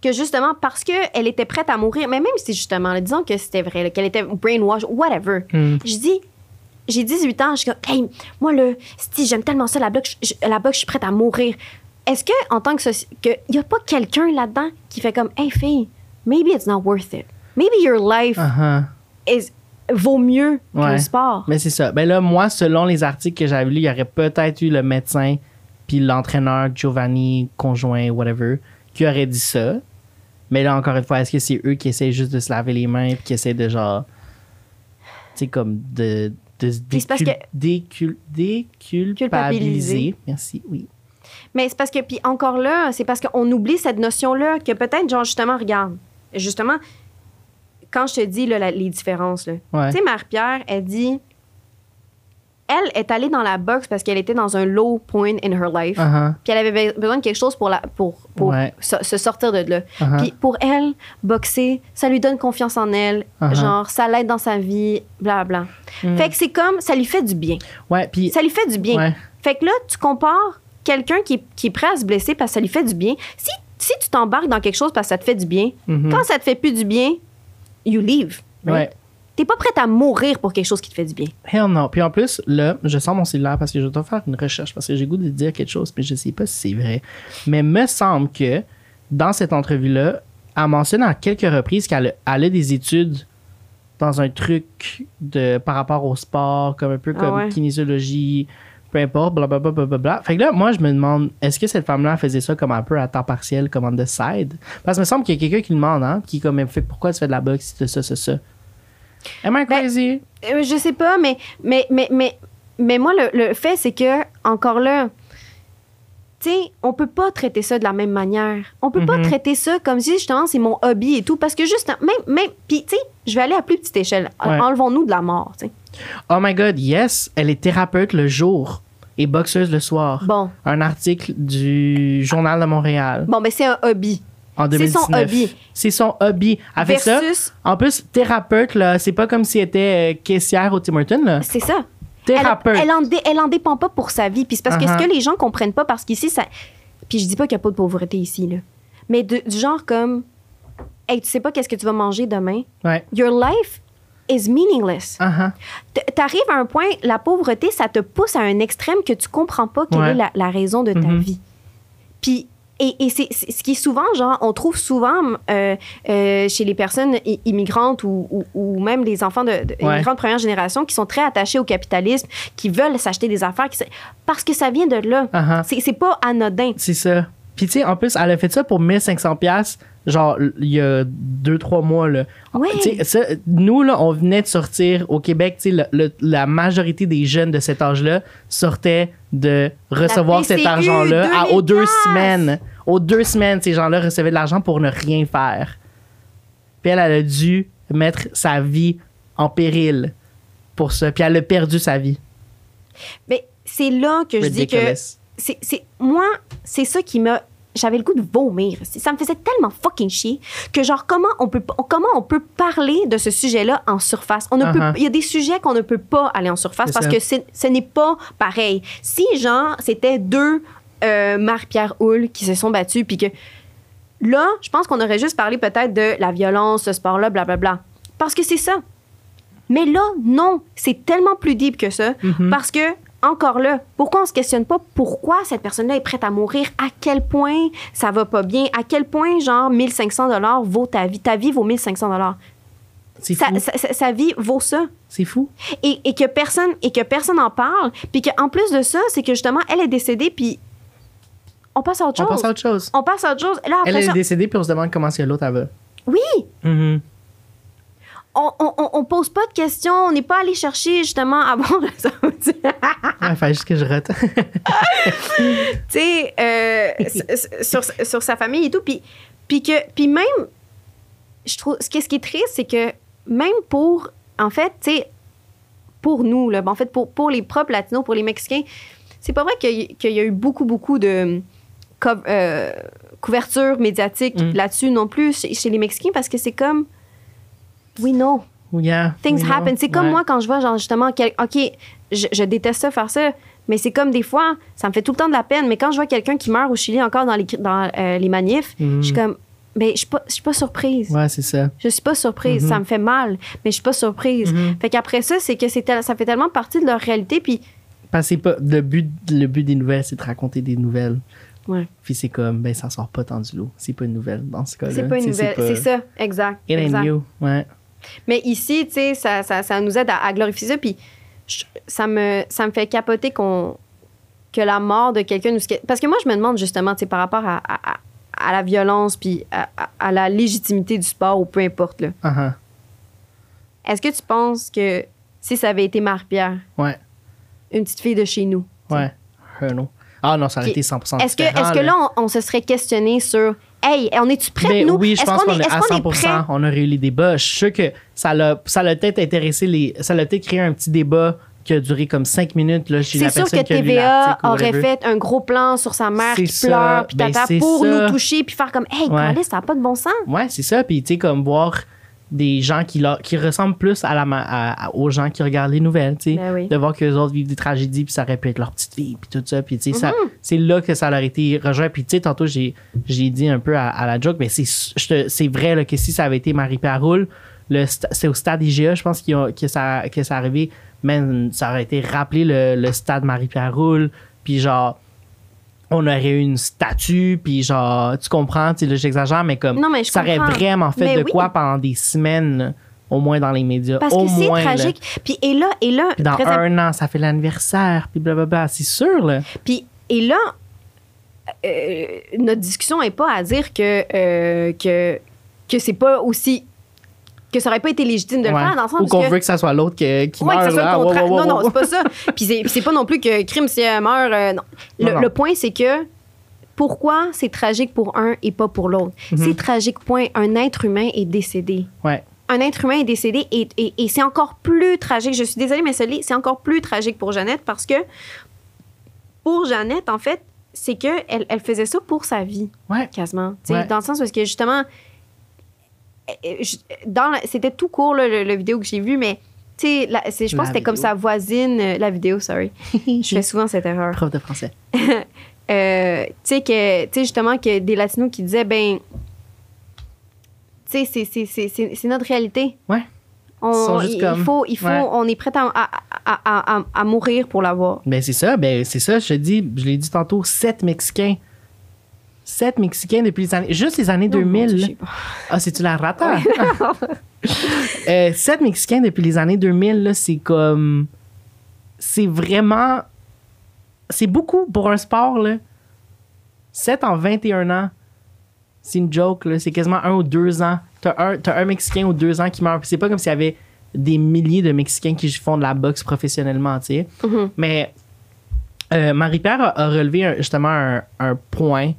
Que justement, parce qu'elle était prête à mourir, mais même si justement, là, disons que c'était vrai, qu'elle était brainwash, whatever, Hmm. je dis, j'ai 18 ans, je suis comme, hey, moi, là, si j'aime tellement ça, la boxe, je, la boxe, je suis prête à mourir. Est-ce que, en tant que il y a pas quelqu'un là-dedans qui fait comme, hey, fille, maybe it's not worth it. Maybe your life Uh-huh. is- vaut mieux que Ouais. le sport. Mais c'est ça. Ben là, moi, selon les articles que j'avais lus, il y aurait peut-être eu le médecin puis l'entraîneur Giovanni, conjoint, whatever, qui aurait dit ça. Mais là, encore une fois, est-ce que c'est eux qui essaient juste de se laver les mains puis qui essaient de genre. Tu sais, comme de. de se décul- déculpabiliser. Culpabiliser. Merci, oui. Mais c'est parce que, puis encore là, c'est parce qu'on oublie cette notion-là que peut-être, genre, justement, regarde, justement, quand je te dis là, la- les différences, Ouais. tu sais, Marie-Pierre, elle dit, elle est allée dans la boxe parce qu'elle était dans un low point in her life. Uh-huh. Puis elle avait be- besoin de quelque chose pour, la, pour, pour Ouais. se, se sortir de là. Uh-huh. Puis pour elle, boxer, ça lui donne confiance en elle. Uh-huh. Genre, ça l'aide dans sa vie, bla bla. Mm. Fait que c'est comme, ça lui fait du bien. Ouais, puis. Ça lui fait du bien. Ouais. Fait que là, tu compares quelqu'un qui, est- qui est prêt à se blesser parce que ça lui fait du bien. Si, si tu t'embarques dans quelque chose parce que ça te fait du bien, Mhm. quand ça te fait plus du bien, you leave. right? Ouais. T'es pas prête à mourir pour quelque chose qui te fait du bien. Hell non. Puis en plus, là, je sors mon cellulaire parce que je dois faire une recherche parce que j'ai goût de dire quelque chose, mais je sais pas si c'est vrai. Mais me semble que dans cette entrevue-là, elle mentionne à quelques reprises qu'elle elle a des études dans un truc de par rapport au sport, comme un peu Ah comme ouais. kinésiologie, peu importe, blablabla. Bla, bla, bla. Fait que là, moi, je me demande, est-ce que cette femme-là faisait ça comme un peu à temps partiel, comme on the side? Parce que me semble qu'il y a quelqu'un qui demande, hein, qui comme, fait pourquoi tu fais de la boxe si tu ça, ça, ça? Am I Ben, crazy? Euh, je sais pas, mais, mais, mais, mais, mais moi, le, le fait, c'est que, encore là, tu sais, on peut pas traiter ça de la même manière. On peut pas Mhm. traiter ça comme si, justement, c'est mon hobby et tout. Parce que, juste, même, même, puis, tu sais, je vais aller à plus petite échelle. Ouais. Enlevons-nous de la mort, tu sais. Oh my god, yes, elle est thérapeute le jour et boxeuse le soir. Bon. Un article du Journal de Montréal Bon, ben, c'est un hobby. en C'est 2019. son hobby. C'est son hobby. Fait ça. En plus, thérapeute, là, c'est pas comme si elle était euh, caissière au Tim Hortons, là. c'est ça. Thérapeute. Elle, elle, en dé- elle en dépend pas pour sa vie. Puis c'est parce que Uh-huh. ce que les gens comprennent pas, parce qu'ici, ça. Puis je dis pas qu'il y a pas de pauvreté ici, là. Mais de- du genre comme. Hey, tu sais pas qu'est-ce que tu vas manger demain? Ouais. Your life is meaningless. Uh-huh. T- T'arrives à un point, la pauvreté, ça te pousse à un extrême que tu comprends pas quelle Ouais. est la, la raison de ta Mhm. vie. Puis, et, et c'est ce qui est souvent, genre, on trouve souvent euh, euh, chez les personnes immigrantes ou, ou, ou même les enfants de, de Ouais. immigrants de première génération qui sont très attachés au capitalisme, qui veulent s'acheter des affaires, qui, parce que ça vient de là. Uh-huh. C'est c'est pas anodin. C'est ça. Puis tu sais, en plus, elle a fait ça pour 1500 pièces genre il y a deux, trois mois. Là. Ça, nous, là, on venait de sortir au Québec, tu sais, la majorité des jeunes de cet âge-là sortaient de recevoir cet argent-là à- 2000 aux deux semaines. Aux deux semaines, ces gens-là recevaient de l'argent pour ne rien faire. Puis elle, elle a dû mettre sa vie en péril pour ça. Puis elle a perdu sa vie. Mais c'est là que je dis que. C'est, c'est- moi, c'est ça qui m'a. J'avais le goût de vomir. Ça me faisait tellement fucking chier que, genre, comment on peut, comment on peut parler de ce sujet-là en surface? On ne peut, Uh-huh. il y a des sujets qu'on ne peut pas aller en surface parce que c'est- ce n'est pas pareil. Si, genre, c'était deux euh, Marie-Pierre Houle qui se sont battus, puis que là, je pense qu'on aurait juste parlé peut-être de la violence, ce sport-là, blablabla. Parce que c'est ça. Mais là, non, c'est tellement plus deep que ça. Mhm. Parce que, encore là, pourquoi on se questionne pas pourquoi cette personne-là est prête à mourir, à quel point ça va pas bien, à quel point, genre, 1500 dollars vaut ta vie? Ta vie vaut 1500 dollars. C'est Sa, fou. sa- sa- vie vaut ça. C'est fou. Et, et que personne et que personne en parle. Puis qu'en plus de ça, c'est que justement, elle est décédée, puis on passe à autre On chose. passe à autre chose. On passe à autre chose. Là, après Elle ça, est décédée, puis on se demande comment que l'autre, elle va. oui, on, on, on- on pose pas de questions. On n'est pas allé chercher justement à ça. Il fallait juste que je rate. tu sais, euh, sur, sur sa famille et tout. Puis, puis, que, puis même, je trouve, ce qui, ce qui est triste, c'est que même pour, en fait, tu sais, pour nous, là, ben, en fait, pour, pour les propres latinos, pour les Mexicains, c'est pas vrai qu'il y, a eu beaucoup, beaucoup de co- euh, couverture médiatique Mm. là-dessus non plus chez, chez les Mexicains parce que c'est comme, we know. Yeah, Things we happen. C'est comme Ouais. moi quand je vois, genre, justement, quel- OK, je, je déteste ça, faire ça, mais c'est comme des fois, ça me fait tout le temps de la peine, mais quand je vois quelqu'un qui meurt au Chili encore dans les, dans, euh, les manifs, je suis comme, ben, je suis pas, je suis pas surprise. Ouais, c'est ça. Je suis pas surprise. Ça me fait mal, mais je suis pas surprise. Mhm. Fait qu'après ça, c'est que c'est tel- ça fait tellement partie de leur réalité, puis Parce pas, le, but, le but des nouvelles, c'est de raconter des nouvelles. Ouais. Puis c'est comme, ben, ça sort pas tant du lot. C'est pas une nouvelle dans ce cas-là. c'est pas une nouvelle. C'est ça, exact. It ain't exact. you. Ouais. Mais ici, tu sais, ça, ça, ça nous aide à, à glorifier ça. Puis je- ça me, ça me fait capoter qu'on que la mort de quelqu'un... nous- Parce que moi, je me demande justement, tu sais, par rapport à, à, la violence puis à, la légitimité du sport ou peu importe, là. Uh-huh. Est-ce que tu penses que si ça avait été Marie-Pierre, Ouais. une petite fille de chez nous, Ouais. Euh, non. Ah non, ça aurait été 100% est-ce que, est-ce que là, on, on se serait questionné sur... Hey, on est-tu prêts, Ben nous? oui, je pense qu'on est, à qu'on 100 est prêts? On aurait eu les débats. Je suis sûr que ça l'a, ça l'a peut-être intéressé les. Ça l'a peut-être créé un petit débat qui a duré comme 5 minutes là, chez C'est la sûr personne que a TVA aurait fait un gros plan sur sa mère qui ça. pleure, puis Ben, pour ça. nous toucher, puis faire comme, hey, Ouais. Ça n'a pas de bon sens. Ouais, c'est ça. Puis, tu sais, comme voir des gens qui, leur- qui ressemblent plus à la, à- à- aux gens qui regardent les nouvelles, tu sais. Ben oui. De voir qu'eux autres vivent des tragédies, puis ça aurait pu être leur petite fille, puis tout ça. Puis, tu sais, ça- Mhm. c'est là que ça leur a été rejoint. Puis, tu sais, tantôt, j'ai, j'ai dit un peu à, à la joke, mais c'est, vrai là, que si ça avait été Marie-Pierre Roule, c'est au stade IGA, je pense qu'ils ont- que, ça, que ça arrivé, man, ça aurait été rappelé le, le stade Marie-Pierre Roule, puis genre, on aurait eu une statue, puis genre, tu comprends, tu j'exagère, mais comme, Non, mais je ça aurait comprends. vraiment fait Mais de oui. quoi pendant des semaines, là, au moins dans les médias. Parce au que c'est tragique. Puis et là, et là, dans très un an, ça fait l'anniversaire, puis blablabla, c'est sûr, là. Puis, et là, euh, notre discussion n'est pas à dire que, euh, que, que c'est pas aussi. Que ça aurait pas été légitime de le Ouais. faire, dans le sens Ou qu'on que- veut que ça soit l'autre qui, qui Ouais, que meurt, ça soit là. le Wow, contraire. wow, wow, non, non, c'est pas ça. Puis c'est, c'est pas non plus que crime si elle meurt. euh, non. Le, Non, non. le point, c'est que pourquoi c'est tragique pour un et pas pour l'autre? Mhm. C'est tragique, point. Un être humain est décédé. Ouais. Un être humain est décédé et, et- et c'est encore plus tragique. Je suis désolée, mais c'est encore plus tragique pour Jeannette parce que pour Jeannette, en fait, c'est que elle, elle faisait ça pour sa vie Ouais. quasiment. Ouais. Dans le sens où que justement, euh, je- dans la- c'était tout court là, le, le vidéo que j'ai vu, mais tu sais, je pense que c'était comme sa voisine, euh, la vidéo, sorry. je fais souvent cette erreur. Prof de français. Euh, tu sais que, tu sais justement que des latinos qui disaient ben, tu sais, c'est- notre réalité. Ouais. On, Ils sont juste il, comme- il faut, il faut, Ouais. on est prêt à, à, à, à- à- à mourir pour l'avoir. Ben, c'est ça, ben, c'est ça, je te dis, je l'ai dit tantôt, sept Mexicains. Sept Mexicains depuis les années, juste les années mon 2000. Dieu, là. je sais pas. Ah, c'est-tu la rata? Euh, sept Mexicains depuis les années 2000, là, c'est comme. C'est vraiment. C'est beaucoup pour un sport, là. 7 en 21 ans, c'est une joke, là. C'est quasiment un ou deux ans. T'as un, t'as un Mexicain ou deux ans qui meurt. C'est pas comme s'il y avait des milliers de Mexicains qui font de la boxe professionnellement, tu sais. Mhm. Mais euh, Marie-Pierre a, a relevé un- justement un, un point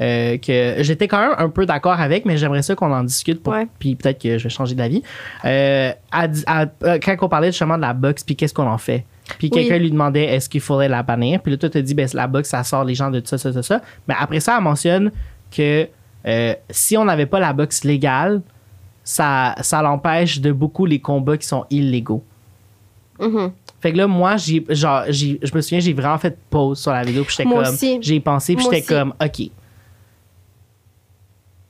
euh, que j'étais quand même un peu d'accord avec, mais j'aimerais ça qu'on en discute. Pour, Ouais. Puis peut-être que je vais changer d'avis. Euh, euh, quand on parlait justement de la boxe, puis qu'est-ce qu'on en fait? Puis Oui. quelqu'un lui demandait est-ce qu'il faudrait la bannir? Puis là, toi, t'as dit ben, la boxe, ça sort les gens de ça, ça, ça, ça. Mais après ça, elle mentionne que euh, si on n'avait pas la boxe légale, ça, ça l'empêche de beaucoup les combats qui sont illégaux. Mhm. Fait que là, moi, j'ai, genre, j'ai, je me souviens, j'ai vraiment fait pause sur la vidéo. Puis j'étais comme. J'ai pensé, puis j'étais comme, OK.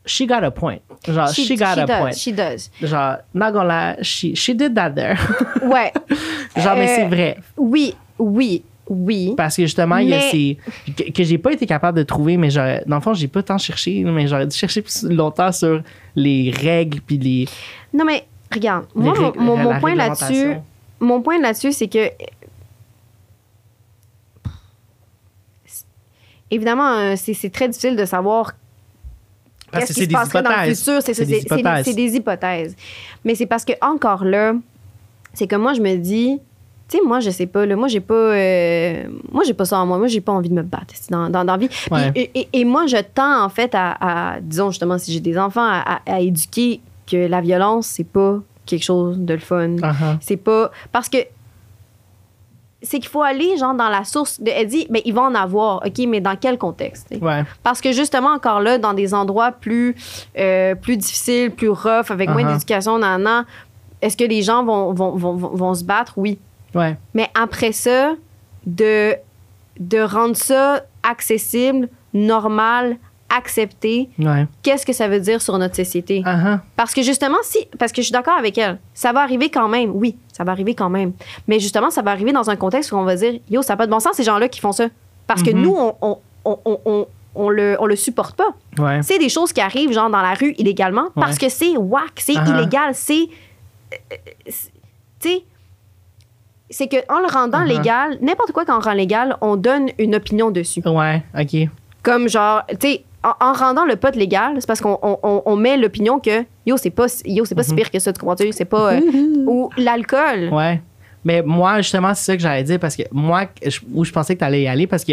She got a point. Genre, she, She, got she a does, point. She does. Genre, not gonna lie, she, she did that there. Ouais. genre, mais Euh, c'est vrai. Oui, oui, oui. Parce que justement, il y a ces. que, que j'ai pas été capable de trouver, mais j'aurais. Dans le fond, j'ai pas tant cherché, mais j'aurais dû chercher plus longtemps sur les règles puis les. Non, mais regarde, moi, les mon, règles- mon- point là-dessus, mon point là-dessus, c'est que. Évidemment, euh, c'est très difficile de savoir Parce que c'est des hypothèses. C'est des hypothèses. c'est des hypothèses. Mais c'est parce que, encore là, c'est que moi, je me dis. Tu sais, moi, je sais pas. Là, moi, j'ai pas. euh, moi, j'ai pas ça en moi. Moi, j'ai pas envie de me battre dans, dans, dans vie. Ouais. et, et- et moi, je tends, en fait, à, à- disons, justement, si j'ai des enfants, à, à- à éduquer que la violence, c'est pas quelque chose de le fun. Uh-huh. C'est pas. Parce que. C'est qu'il faut aller, genre, dans la source. De, elle dit, mais il va en avoir. OK, mais dans quel contexte? Ouais. Parce que justement, encore là, dans des endroits plus, euh, plus difficiles, plus rough, avec moins Uh-huh. d'éducation, nan, nan, est-ce que les gens vont, vont, vont, vont, vont se battre? Oui. Ouais. Mais après ça, de, de rendre ça accessible, normal, accepté, Ouais. qu'est-ce que ça veut dire sur notre société? Uh-huh. Parce que justement, si, parce que je suis d'accord avec elle, ça va arriver quand même. Oui, ça va arriver quand même. Mais justement, ça va arriver dans un contexte où on va dire, yo, ça n'a pas de bon sens, ces gens-là qui font ça. Parce que Mhm. nous, on, on, on, on, le, on le supporte pas. Ouais. C'est des choses qui arrivent, genre, dans la rue illégalement, parce que c'est whack, c'est Uh-huh. illégal, c'est. euh, euh, c'est- Tu sais, c'est qu'en le rendant Uh-huh. légal, n'importe quoi qu'on rend légal, on donne une opinion dessus. Ouais. OK. Comme genre, tu sais, en, en rendant le pot légal, c'est parce qu'on on, on- on met l'opinion que yo, c'est pas, yo, c'est pas si pire que ça, tu comprends-tu? C'est pas. euh, ou l'alcool. Ouais. Mais moi, justement, c'est ça que j'allais dire parce que moi, je- où je pensais que tu allais y aller, parce que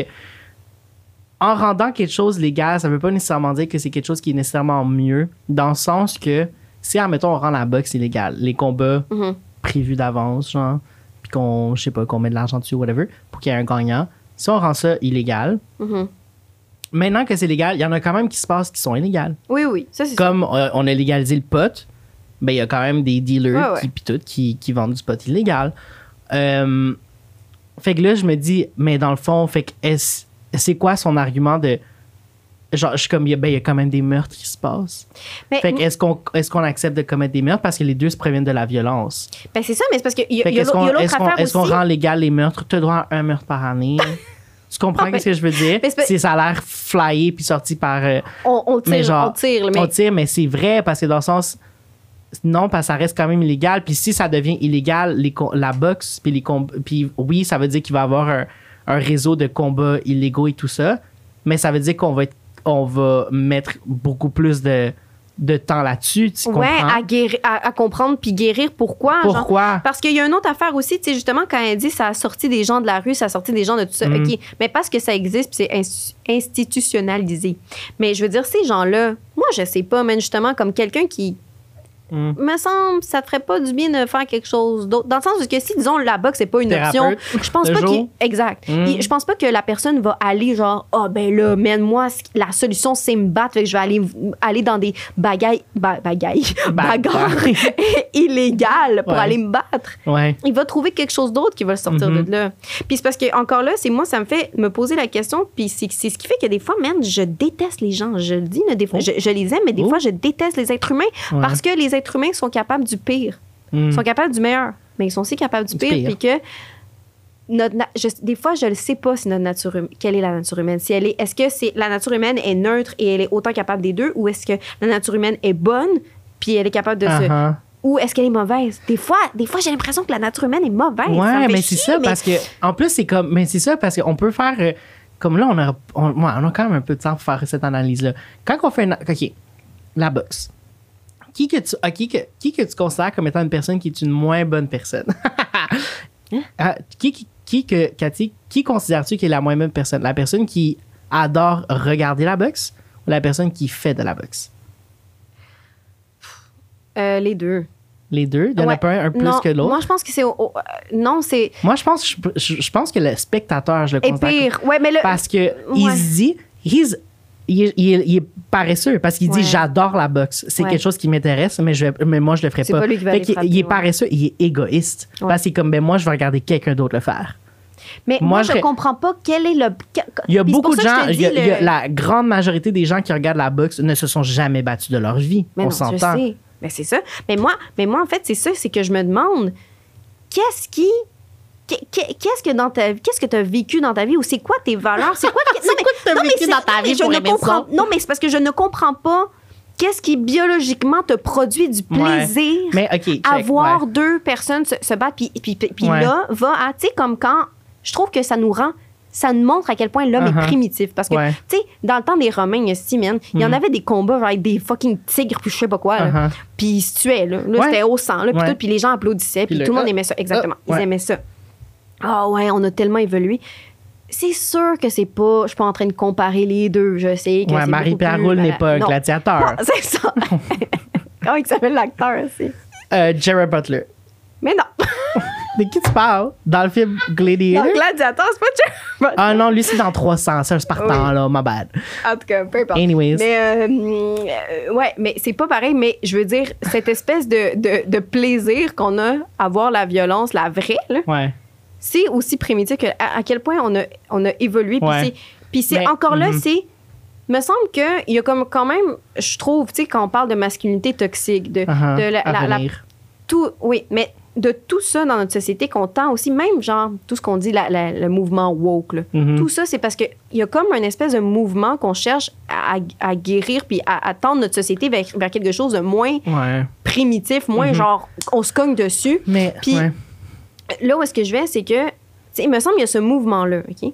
en rendant quelque chose légal, ça veut pas nécessairement dire que c'est quelque chose qui est nécessairement mieux, dans le sens que si, admettons, on rend la boxe illégale, les combats Mhm. prévus d'avance, genre, puis qu'on, je sais pas, qu'on met de l'argent dessus, whatever, pour qu'il y ait un gagnant, si on rend ça illégal, Mhm. Maintenant que c'est légal, il y en a quand même qui se passent qui sont illégales. Oui, oui, ça, c'est ça. Comme euh, on a légalisé le pot, ben il y a quand même des dealers Ouais, ouais. qui, tout, qui, qui vendent du pot illégal. Euh, fait que là, je me dis, mais dans le fond, fait que c'est quoi son argument de. Genre, je suis comme, il y, a- ben, il y a quand même des meurtres qui se passent. Mais, Fait que est-ce qu'on est qu'on accepte de commettre des meurtres parce que les deux se préviennent de la violence? ben, c'est ça, mais c'est parce qu'il y a, l'autre affaire est-ce qu'on rend légal les meurtres? Tu as droit à un meurtre par année. tu comprends Ah, ben- ce que je veux dire? C'est ça a l'air flyé puis sorti par. euh, On, on tire, mais genre, on tire, mais on tire, mais c'est vrai parce que dans le sens. Non, parce que ça reste quand même illégal. Puis si ça devient illégal, les la boxe, puis les. Puis oui, ça veut dire qu'il va y avoir un, un réseau de combats illégaux et tout ça. Mais ça veut dire qu'on va, être, on va mettre beaucoup plus de, de temps là-dessus. Tu ouais, comprends? à, guérir, à, à comprendre puis guérir pourquoi. genre? Pourquoi? Parce qu'il y a une autre affaire aussi, tu sais, justement, quand elle dit ça a sorti des gens de la rue, ça a sorti des gens de tout ça, Mm. OK. Mais parce que ça existe, puis c'est institutionnalisé. Mais je veux dire, ces gens-là, moi, je sais pas, mais justement, comme quelqu'un qui. Mm. Me semble, ça te ferait pas du bien de faire quelque chose d'autre. Dans le sens où que si, disons, la boxe, c'est pas une option, je pense pas qu'il. Exact. Mm. Et Je pense pas que la personne va aller genre, ah ben là, man, moi, la solution, c'est me battre, fait que je vais aller, aller dans des bagailles, ba- bagailles, Bagarre. bagarres illégales pour Ouais. aller me battre Ouais. il va trouver quelque chose d'autre qui va le sortir Mhm. de là. Puis c'est parce que encore là, c'est moi, ça me fait me poser la question. Puis c'est ce qui fait que des fois, man, je déteste les gens. Je le dis, là, des fois, Oh. je, je les aime, mais des Oh. fois, je déteste les êtres humains Ouais. parce que les êtres humains sont capables du pire, Mm. sont capables du meilleur, mais ils sont aussi capables du, Du pire. Puis que notre je- des fois, je ne sais pas si notre nature, hum- quelle est la nature humaine. Si elle est, est-ce que c'est la nature humaine est neutre et elle est autant capable des deux, ou est-ce que la nature humaine est bonne puis elle est capable de se Uh-huh. ou est-ce qu'elle est mauvaise? Des fois, des fois j'ai l'impression que la nature humaine est mauvaise. Ouais, mais c'est ça mais- parce que en plus c'est comme mais c'est ça parce qu'on peut faire euh, comme là on a on, on a quand même un peu de temps pour faire cette analyse là. Quand on fait une, OK, la boxe. Qui que tu ah, qui que, qui que tu considères comme étant une personne qui est une moins bonne personne? Hein? Ah, qui, qui qui que Cathy, qui considères-tu qui est la moins bonne personne? La personne qui adore regarder la boxe ou la personne qui fait de la boxe? Euh, les deux. Les deux? Il y en a pas un, un plus non, que l'autre? Moi, je pense que c'est. euh, non, c'est. Moi, je pense, je, pense que le spectateur, je le Et considère pire. Ouais, mais le. Parce que il se dit, he's- il, est- il est- il est paresseux parce qu'il dit j'adore la boxe. C'est Ouais. quelque chose qui m'intéresse, mais, je vais- mais moi, je le ferai pas. pas lui qui va Fait aller qu'il- frapper, il est ouais. paresseux, il est égoïste. Parce qu'il comme, ben moi, je vais regarder quelqu'un d'autre le faire. mais moi, moi, je serais- comprends pas quel est le. Il y a Puis beaucoup de gens, il y a- y a la grande majorité des gens qui regardent la boxe ne se sont jamais battus de leur vie. Mais On s'entend. Mais c'est ça. Mais moi, mais moi, en fait, c'est ça, c'est que je me demande qu'est-ce qui. Qu'est- qu'est- Qu'est-ce que dans ta qu'est-ce que tu as vécu dans ta vie ou c'est quoi tes valeurs? C'est quoi C'est quoi que non, mais vécu c'est- dans ta non, mais vie je ne comprends non mais c'est parce que je ne comprends pas qu'est-ce qui biologiquement te produit du Ouais. plaisir Mais check, à voir ouais. deux personnes se, se battre puis puis, puis- puis Ouais. là va à tu sais comme quand je trouve que ça nous rend ça nous montre à quel point l'homme Uh-huh. est primitif parce que Ouais. tu sais dans le temps des romains il y a six il y en Mhm. avait des combats avec des fucking tigres puis je sais pas quoi là. Uh-huh. puis ils se tuaient là, Là, Ouais. c'était au sang là, puis Ouais. tout, puis les gens applaudissaient puis Puis le- tout le monde aimait ça exactement ah, ils ouais. aimaient ça ah ouais on a tellement évolué c'est sûr que c'est pas je suis pas en train de comparer les deux je sais que Ouais, Marie-Pierre Roule n'est pas un Non. gladiateur. C'est ça comment il s'appelle l'acteur aussi? Euh, Jared Butler. mais non De qui tu parles? Dans le film Gladiator? Dans Gladiator, c'est pas Jared Ah non, lui, c'est dans 300. C'est un Spartan, Oui. là, my bad. En tout cas, peu importe. Anyways. Mais, euh, euh, ouais, mais c'est pas pareil, mais je veux dire, cette espèce de, de, de plaisir qu'on a à voir la violence, la vraie, là, Ouais. C'est aussi primitif que à, à quel point on a, on a évolué. Puis Ouais. c'est- Puis c'est encore là, mhm. c'est. me semble qu'il y a comme quand même, je trouve, tu sais, quand on parle de masculinité toxique, de, Uh-huh, de la, la- tout, oui, mais de tout ça dans notre société qu'on tend aussi, même genre tout ce qu'on dit, la- le mouvement woke, là. Mhm. tout ça, c'est parce qu'il y a comme un espèce de mouvement qu'on cherche à, à guérir puis à, à tendre notre société vers, vers quelque chose de moins Ouais. primitif, moins Mhm. genre on se cogne dessus. Mais, Puis- ouais. Là où est-ce que je vais, c'est que, il me semble qu'il y a ce mouvement-là, OK?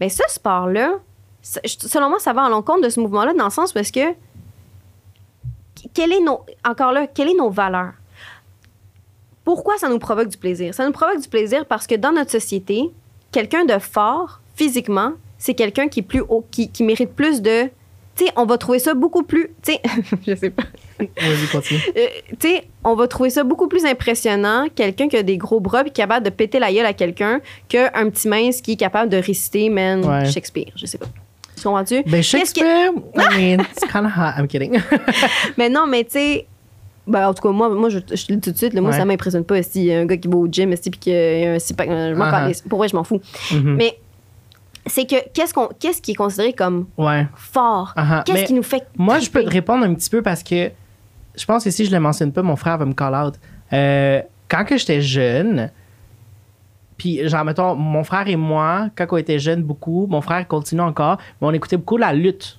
Mais ce sport-là, selon moi, ça va à l'encontre de ce mouvement-là dans le sens parce que, quel est nos, encore là, quelles est nos valeurs? Pourquoi ça nous provoque du plaisir? Ça nous provoque du plaisir parce que dans notre société, quelqu'un de fort, physiquement, c'est quelqu'un qui est plus haut, qui mérite plus de... Tu sais, on va trouver ça beaucoup plus... Tu sais, je sais pas. Vas-y, continue. Euh, tu sais, on va trouver ça beaucoup plus impressionnant, quelqu'un qui a des gros bras et qui est capable de péter la gueule à quelqu'un, qu'un petit mince qui est capable de réciter, man, Ouais. Shakespeare. Je sais pas. Tu comprends-tu? Ben, Qu'est-ce que- Shakespeare, I mean, it's kind of hot. I'm kidding. Mais non, mais tu sais. Ben, en tout cas, moi, moi je, je te le dis tout de suite, là, moi, Ouais. ça m'impressionne pas si un gars qui va au gym, si, puis qu'il y a un six-pack, je m'en Uh-huh. calisse. Pour vrai, je m'en fous. Mhm. Mais c'est que qu'est-ce, qu'on, qu'est-ce qui est considéré comme Ouais. fort? Uh-huh. Qu'est-ce qui nous fait. Moi, je peux te répondre un petit peu parce que je pense que si je le mentionne pas, mon frère va me call out. Euh, quand que j'étais jeune, puis genre, mettons, mon frère et moi, quand on était jeunes beaucoup, mon frère continue encore, mais on écoutait beaucoup la lutte.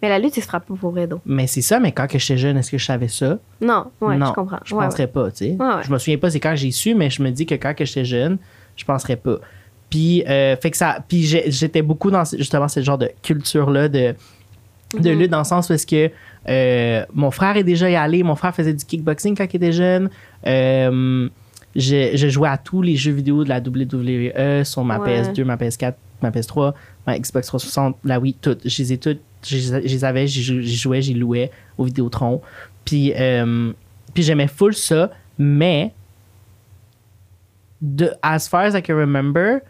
Mais la lutte, il se frappe pas pour vrai, donc. Mais c'est ça, mais quand que j'étais jeune, est-ce que je savais ça? Non, ouais, non, je comprends. Je Ouais, penserais pas, tu sais. Je me souviens pas c'est quand j'ai su, mais je me dis que quand que j'étais jeune, je penserais pas. Puis, euh, fait que ça, puis j'étais beaucoup dans justement ce genre de culture-là de, de Mhm. lutte dans le sens parce que euh, mon frère est déjà y allé, mon frère faisait du kickboxing quand il était jeune. Euh, je, je jouais à tous les jeux vidéo de la WWE sur ma Ouais. PS2, ma PS4, ma PS3, ma Xbox 360, la Wii, toutes. Je les ai toutes, je les- je les avais, j'y jouais, j'y louais au Vidéotron. Puis, euh, puis j'aimais full ça, mais de, as far as I can remember,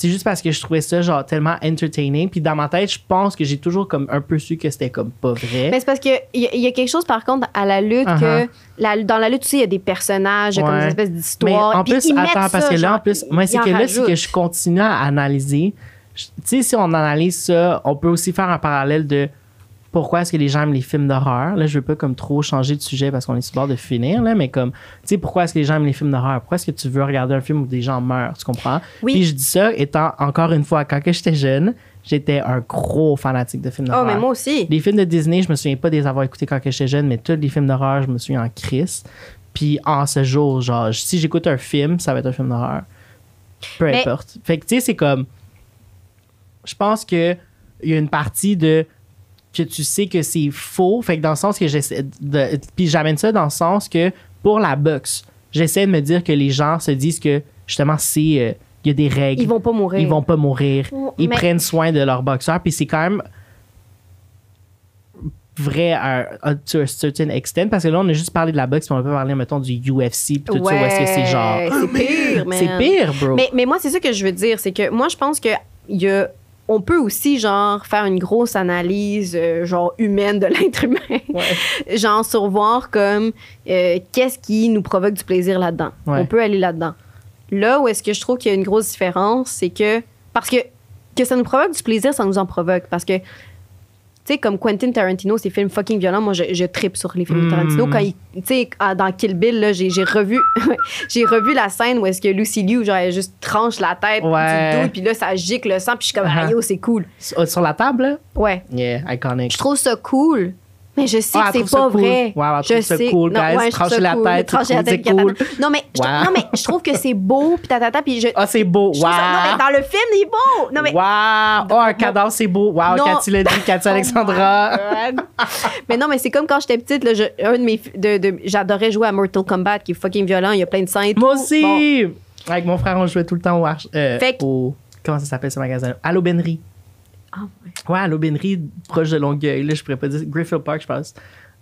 c'est juste parce que je trouvais ça genre tellement entertaining. Puis dans ma tête, je pense que j'ai toujours comme un peu su que c'était comme pas vrai. Mais c'est parce qu'il y, a- il y a quelque chose, par contre, à la lutte, Uh-huh. que la- dans la lutte aussi, il y a des personnages, a comme Ouais. des espèces d'histoires. en plus, attends, parce ça, que là, en plus, moi, c'est que là, c'est que je continue à analyser. Tu sais, si on analyse ça, on peut aussi faire un parallèle de pourquoi est-ce que les gens aiment les films d'horreur? Là, je veux pas comme trop changer de sujet parce qu'on est sur le bord de finir, là, mais comme, tu sais, pourquoi est-ce que les gens aiment les films d'horreur? Pourquoi est-ce que tu veux regarder un film où des gens meurent? Tu comprends? Oui. Puis je dis ça étant, encore une fois, quand que j'étais jeune, j'étais un gros fanatique de films Oh, d'horreur. mais moi aussi. Les films de Disney, je me souviens pas des avoir écoutés quand j'étais jeune, mais tous les films d'horreur, je me souviens en crise. Puis en ce jour, genre, si j'écoute un film, ça va être un film d'horreur. Peu Mais- importe. Fait que, tu sais, c'est comme. Je pense que il y a une partie de. Que tu sais que c'est faux. Fait que dans le sens que j'essaie de. Puis j'amène ça dans le sens que pour la boxe, j'essaie de me dire que les gens se disent que justement, c'est. euh, il y a des règles. Ils vont pas mourir. Ils vont pas mourir. Ils mais- prennent soin de leur boxeur. Puis c'est quand même. vrai à, à- to a certain extent parce que là on a juste parlé de la boxe mais on peut parler mettons du UFC puis tout ça où est-ce que c'est genre c'est pire, man. c'est pire bro Mais, mais moi, c'est ça que je veux dire, c'est que moi, je pense que il y a, on peut aussi, genre, faire une grosse analyse, euh, genre, humaine de l'être humain. Ouais. genre, sur voir comme euh, qu'est-ce qui nous provoque du plaisir là-dedans. Ouais. On peut aller là-dedans. Là où est-ce que je trouve qu'il y a une grosse différence, c'est que, parce que, que ça nous provoque du plaisir, ça nous en provoque. Parce que, tu sais, comme Quentin Tarantino, ses films fucking violents, moi, je, je tripe sur les films de Mm. Tarantino. Quand il, tu sais, dans Kill Bill, là, j'ai j'ai revu, j'ai revu la scène où est-ce que Lucy Liu, genre, elle juste tranche la tête Ouais. du dos, puis là, ça gicle le sang, puis je suis comme, ah, Uh-huh. yo, c'est cool. sur, sur la table là? Ouais. yeah iconic Je trouve ça cool. Mais je sais Ah, que c'est pas cool. vrai. Wow, elle je ça sais. cool, Non, ouais, Trancher la tête, Trancher tête. Non, mais, je, Wow. non, mais je trouve que c'est beau, puis tatata, puis je. ah c'est beau ça- non, mais dans le film, il est beau. Non, mais. wow oh un cadavre c'est beau wow Non. Cathy l'a dit Cathy Oh Alexandra mais non, mais c'est comme quand j'étais petite, là, je- un de mes, de, de- j'adorais jouer à Mortal Kombat, qui est fucking violent, il y a plein de sang et tout. moi aussi Bon. avec mon frère on jouait tout le temps au, euh, Fait que- au comment ça s'appelle ce magasin à l'aubainerie Ah, ouais. Ouais, à l'aubainerie proche de Longueuil, là, je pourrais pas dire. Griffith Park, je pense.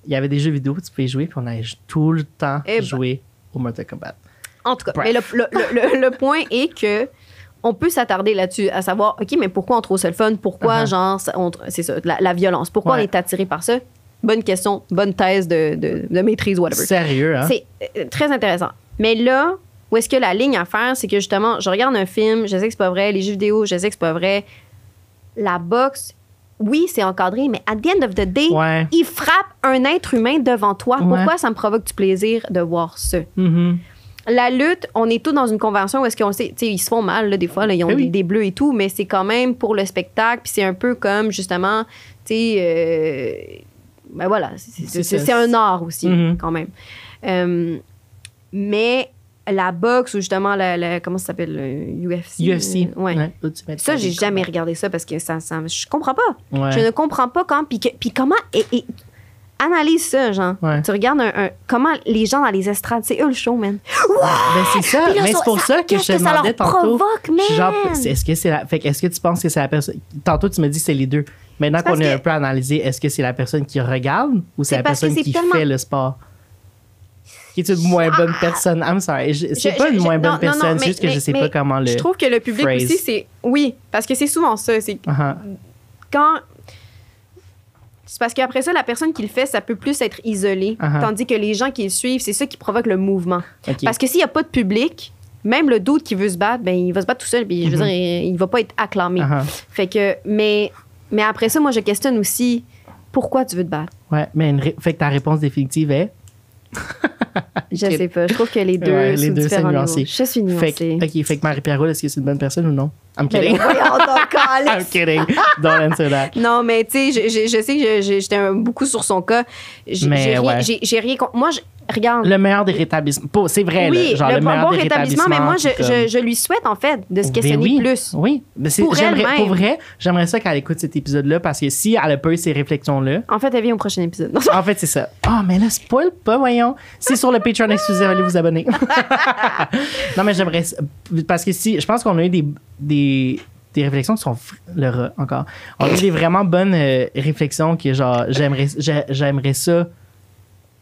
Il y avait des jeux vidéo, tu pouvais jouer, puis on allait tout le temps Eh ben. jouer au Mortal Kombat. En tout cas, Bref. mais le, le- le- le- point est que on peut s'attarder là-dessus, à savoir, OK, mais pourquoi on trouve ça le fun? Pourquoi, Uh-huh. genre, c'est ça, la, la violence? Pourquoi Ouais. on est attiré par ça? Bonne question, bonne thèse de, de- de maîtrise, whatever. Sérieux, hein? C'est euh, très intéressant. Mais là, où est-ce que la ligne à faire, c'est que justement, je regarde un film, je sais que c'est pas vrai, les jeux vidéo, je sais que c'est pas vrai. La boxe, oui, c'est encadré, mais at the end of the day, Ouais. il frappe un être humain devant toi. Ouais. Pourquoi ça me provoque du plaisir de voir ça? Mhm. La lutte, on est tous dans une convention où est-ce qu'on sait, ils se font mal, là, des fois, là, ils ont Eh des, bleus et tout, mais c'est quand même pour le spectacle, puis c'est un peu comme, justement, tu sais, euh, ben voilà, c'est- c'est C'est c'est- ça. c'est un art aussi, Mhm. quand même. Euh, mais la boxe, ou justement, la- comment ça s'appelle, le UFC? UFC. euh, ouais. Ça, j'ai jamais regardé ça parce que ça, ça je comprends pas. Ouais. Je ne comprends pas quand. Puis, comment. Et, et- analyse ça, genre. Ouais. Tu regardes un, un- comment les gens dans les estrades, c'est eux le show, man. Ben, c'est ça. Là, mais c'est pour ça, que je te demandais tantôt. provoque, man? Genre, c'est- est-ce que c'est la. Fait que est-ce que tu penses que c'est la personne. Tantôt, tu me dis que c'est les deux. Maintenant qu'on est que- un peu analysé, est-ce que c'est la personne qui regarde ou c'est la personne qui tellement- fait le sport? Qui est une moins bonne personne? I'm sorry. je- C'est pas une moins bonne non, personne, non, c'est juste que je sais mais pas comment le. Je trouve que le public phrase. aussi, c'est. Oui, parce que c'est souvent ça. C'est Uh-huh. quand. C'est parce qu'après ça, la personne qui le fait, ça peut plus être isolé. Uh-huh. Tandis que les gens qui le suivent, c'est ça qui provoque le mouvement. Parce que s'il n'y a pas de public, même le doute qui veut se battre, ben, il va se battre tout seul. Puis, je veux Mhm. dire, il, il va pas être acclamé. Uh-huh. Fait que, mais, mais après ça, moi, je questionne aussi pourquoi tu veux te battre? Ouais, mais une fait que ta réponse définitive est? Je sais pas. Je trouve que les deux, Ouais, les deux, différents niveaux. Je suis nuancée. Fait que, ok, fait que Marie-Pierre est-ce que c'est une bonne personne ou non? I'm Ben, kidding. I'm kidding. Don't answer that. Non, mais tu sais, je, je- je sais que j'étais beaucoup sur son cas. J'ai rien, ouais. j'ai- j'ai rien contre. Moi, je, regarde. Le meilleur des rétablissements. C'est vrai, oui, là, genre le, meilleur bon des rétablissement, mais moi, je, je, je lui souhaite, en fait, de se Ben questionner oui, plus. Oui, mais c'est- Pour pour vrai, j'aimerais ça qu'elle écoute cet épisode-là parce que si elle a pas eu ces réflexions-là, En fait, elle vient au prochain épisode. En fait, c'est ça. Ah, mais là, spoil pas, voyons. C'est sur le Patreon exclusif, allez vous abonner. non, mais j'aimerais. Parce que si. Je pense qu'on a eu des, des, des réflexions qui sont. Le encore. On a eu des vraiment bonnes euh, réflexions que, genre, j'aimerais, j'ai- j'aimerais ça.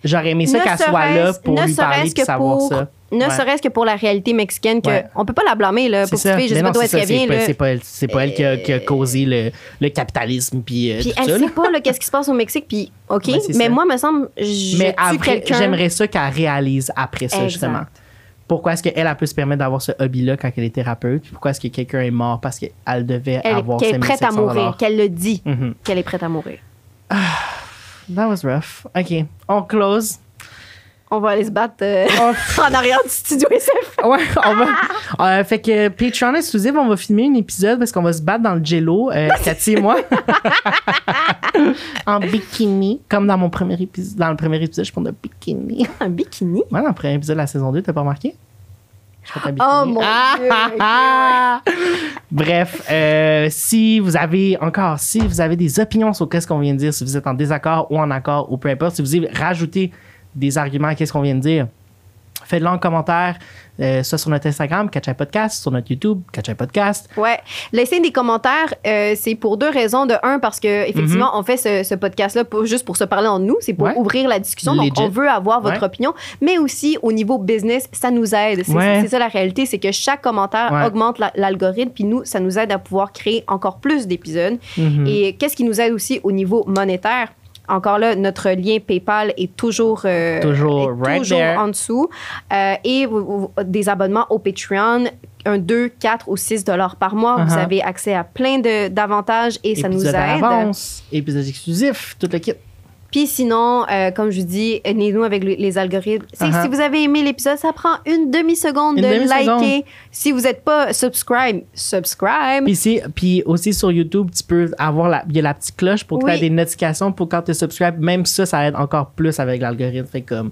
J'aurais aimé ça qu'elle soit là pour lui parler et savoir pour- ça. Ne Ouais. serait-ce que pour la réalité mexicaine, que Ouais. on peut pas la blâmer, là, pour ça. fille. Je sais pas non, c'est pas, là. c'est pas elle, c'est pas elle qui a, qui a causé le, le capitalisme puis, euh, elle ça. sait là. pas qu'est-ce qui se passe au Mexique, puis OK, mais ça. moi, me semble, je Mais après, j'aimerais ça qu'elle réalise après ça, Exact. justement. Pourquoi est-ce qu'elle a pu se permettre d'avoir ce hobby-là quand elle est thérapeute? Puis pourquoi est-ce que quelqu'un est mort parce qu'elle devait Elle- avoir qu'elle est 5500 prête à mourir, qu'elle le dit, qu'elle est prête à mourir. That was rough. OK. On close. On va aller se battre euh, On- en arrière du studio SF. Ouais, on va. Euh, fait que Patreon exclusif, on va filmer un épisode parce qu'on va se battre dans le jello, euh, Cathy et moi. en bikini, comme dans mon premier épisode. Dans le premier épisode, je prends un bikini. Un bikini? Ouais, dans le premier épisode de la saison 2, t'as pas remarqué? Oh, mon Dieu, ok, ah! Bref, euh, si vous avez encore, si vous avez des opinions sur qu'est-ce qu'on vient de dire, si vous êtes en désaccord ou en accord ou peu importe, si vous voulez rajouter des arguments qu'est-ce qu'on vient de dire, Faites-le en commentaire, euh, soit sur notre Instagram, Catch Podcast, sur notre YouTube, Catch Podcast. Ouais. Laissez des commentaires. euh, c'est pour deux raisons. De un, parce que effectivement, on fait ce, ce podcast-là juste pour se parler entre nous, c'est pour Mhm. Ouais. ouvrir la discussion. Donc, on veut avoir votre Ouais. opinion, mais aussi au niveau business, ça nous aide. C'est Ouais. ça la réalité, c'est que chaque commentaire augmente la- l'algorithme, puis nous, ça nous aide à pouvoir créer encore plus d'épisodes. Mhm. Et qu'est-ce qui nous aide aussi au niveau monétaire? Encore là, notre lien PayPal est toujours, euh, Toujours est right toujours there. en dessous. Euh, et vous- vous- des abonnements au Patreon, un 2, 4 ou 6 dollars par mois. Vous Uh-huh. avez accès à plein de- d'avantages et ça nous Épisode à aide. l'avance, épisodes exclusifs, tout le kit. Puis sinon, euh, comme je vous dis, aidez-nous avec le- les algorithmes. C'est Uh-huh. Si vous avez aimé l'épisode, ça prend une demi-seconde Une de demi-seconde. liker. Si vous n'êtes pas subscribe, subscribe. Puis, ici, puis aussi sur YouTube, tu peux avoir la, il y a la petite cloche pour que Oui. tu aies des notifications pour quand tu subscribes. Même ça, ça aide encore plus avec l'algorithme. Fait comme,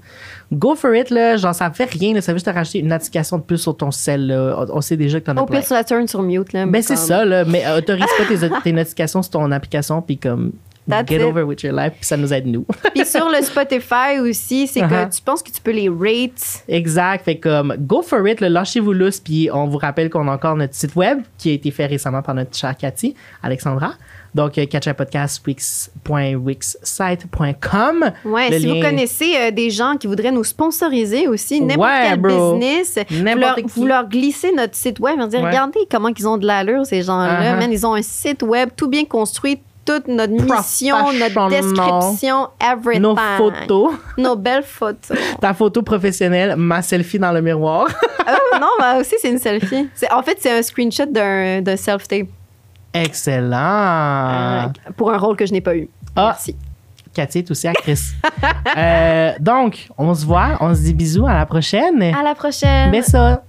go for it, là. Genre, ça fait rien, là. Ça veut juste te racheter une notification de plus sur ton cell, là. On, on sait déjà que t'en as Au plein. pire, tu la turn sur mute. Là, Ben, c'est comme- ça, là. Mais euh, autorise pas tes, tes notifications sur ton application, puis comme, That's get it. over with your life, puis ça nous aide, nous. Puis sur le Spotify aussi, c'est Uh-huh. que tu penses que tu peux les rate. exact. Fait comme, go for it. Lâchez-vous lousse, puis on vous rappelle qu'on a encore notre site web qui a été fait récemment par notre chère Cathy, Alexandra. Donc, euh, catchupodcast.wixsite.com. Ouais, Le si vous connaissez euh, des gens qui voudraient nous sponsoriser aussi, n'importe Ouais, quel bro. business, vous leur, vous leur glissez notre site web et dire Ouais. regardez comment ils ont de l'allure, ces gens-là. Uh-huh. Man, ils ont un site web tout bien construit, toute notre mission, notre description, everything. Nos photos, Nos belles photos. ta photo professionnelle, ma selfie dans le miroir. oh, non, mais aussi, c'est une selfie. C'est- En fait, c'est un screenshot d'un d'un self-tape Excellent. euh, pour un rôle que je n'ai pas eu. Ah. Merci. Cathy est aussi actrice. Euh, donc, on se voit, on se dit bisous, à la prochaine. À la prochaine. Mais ça.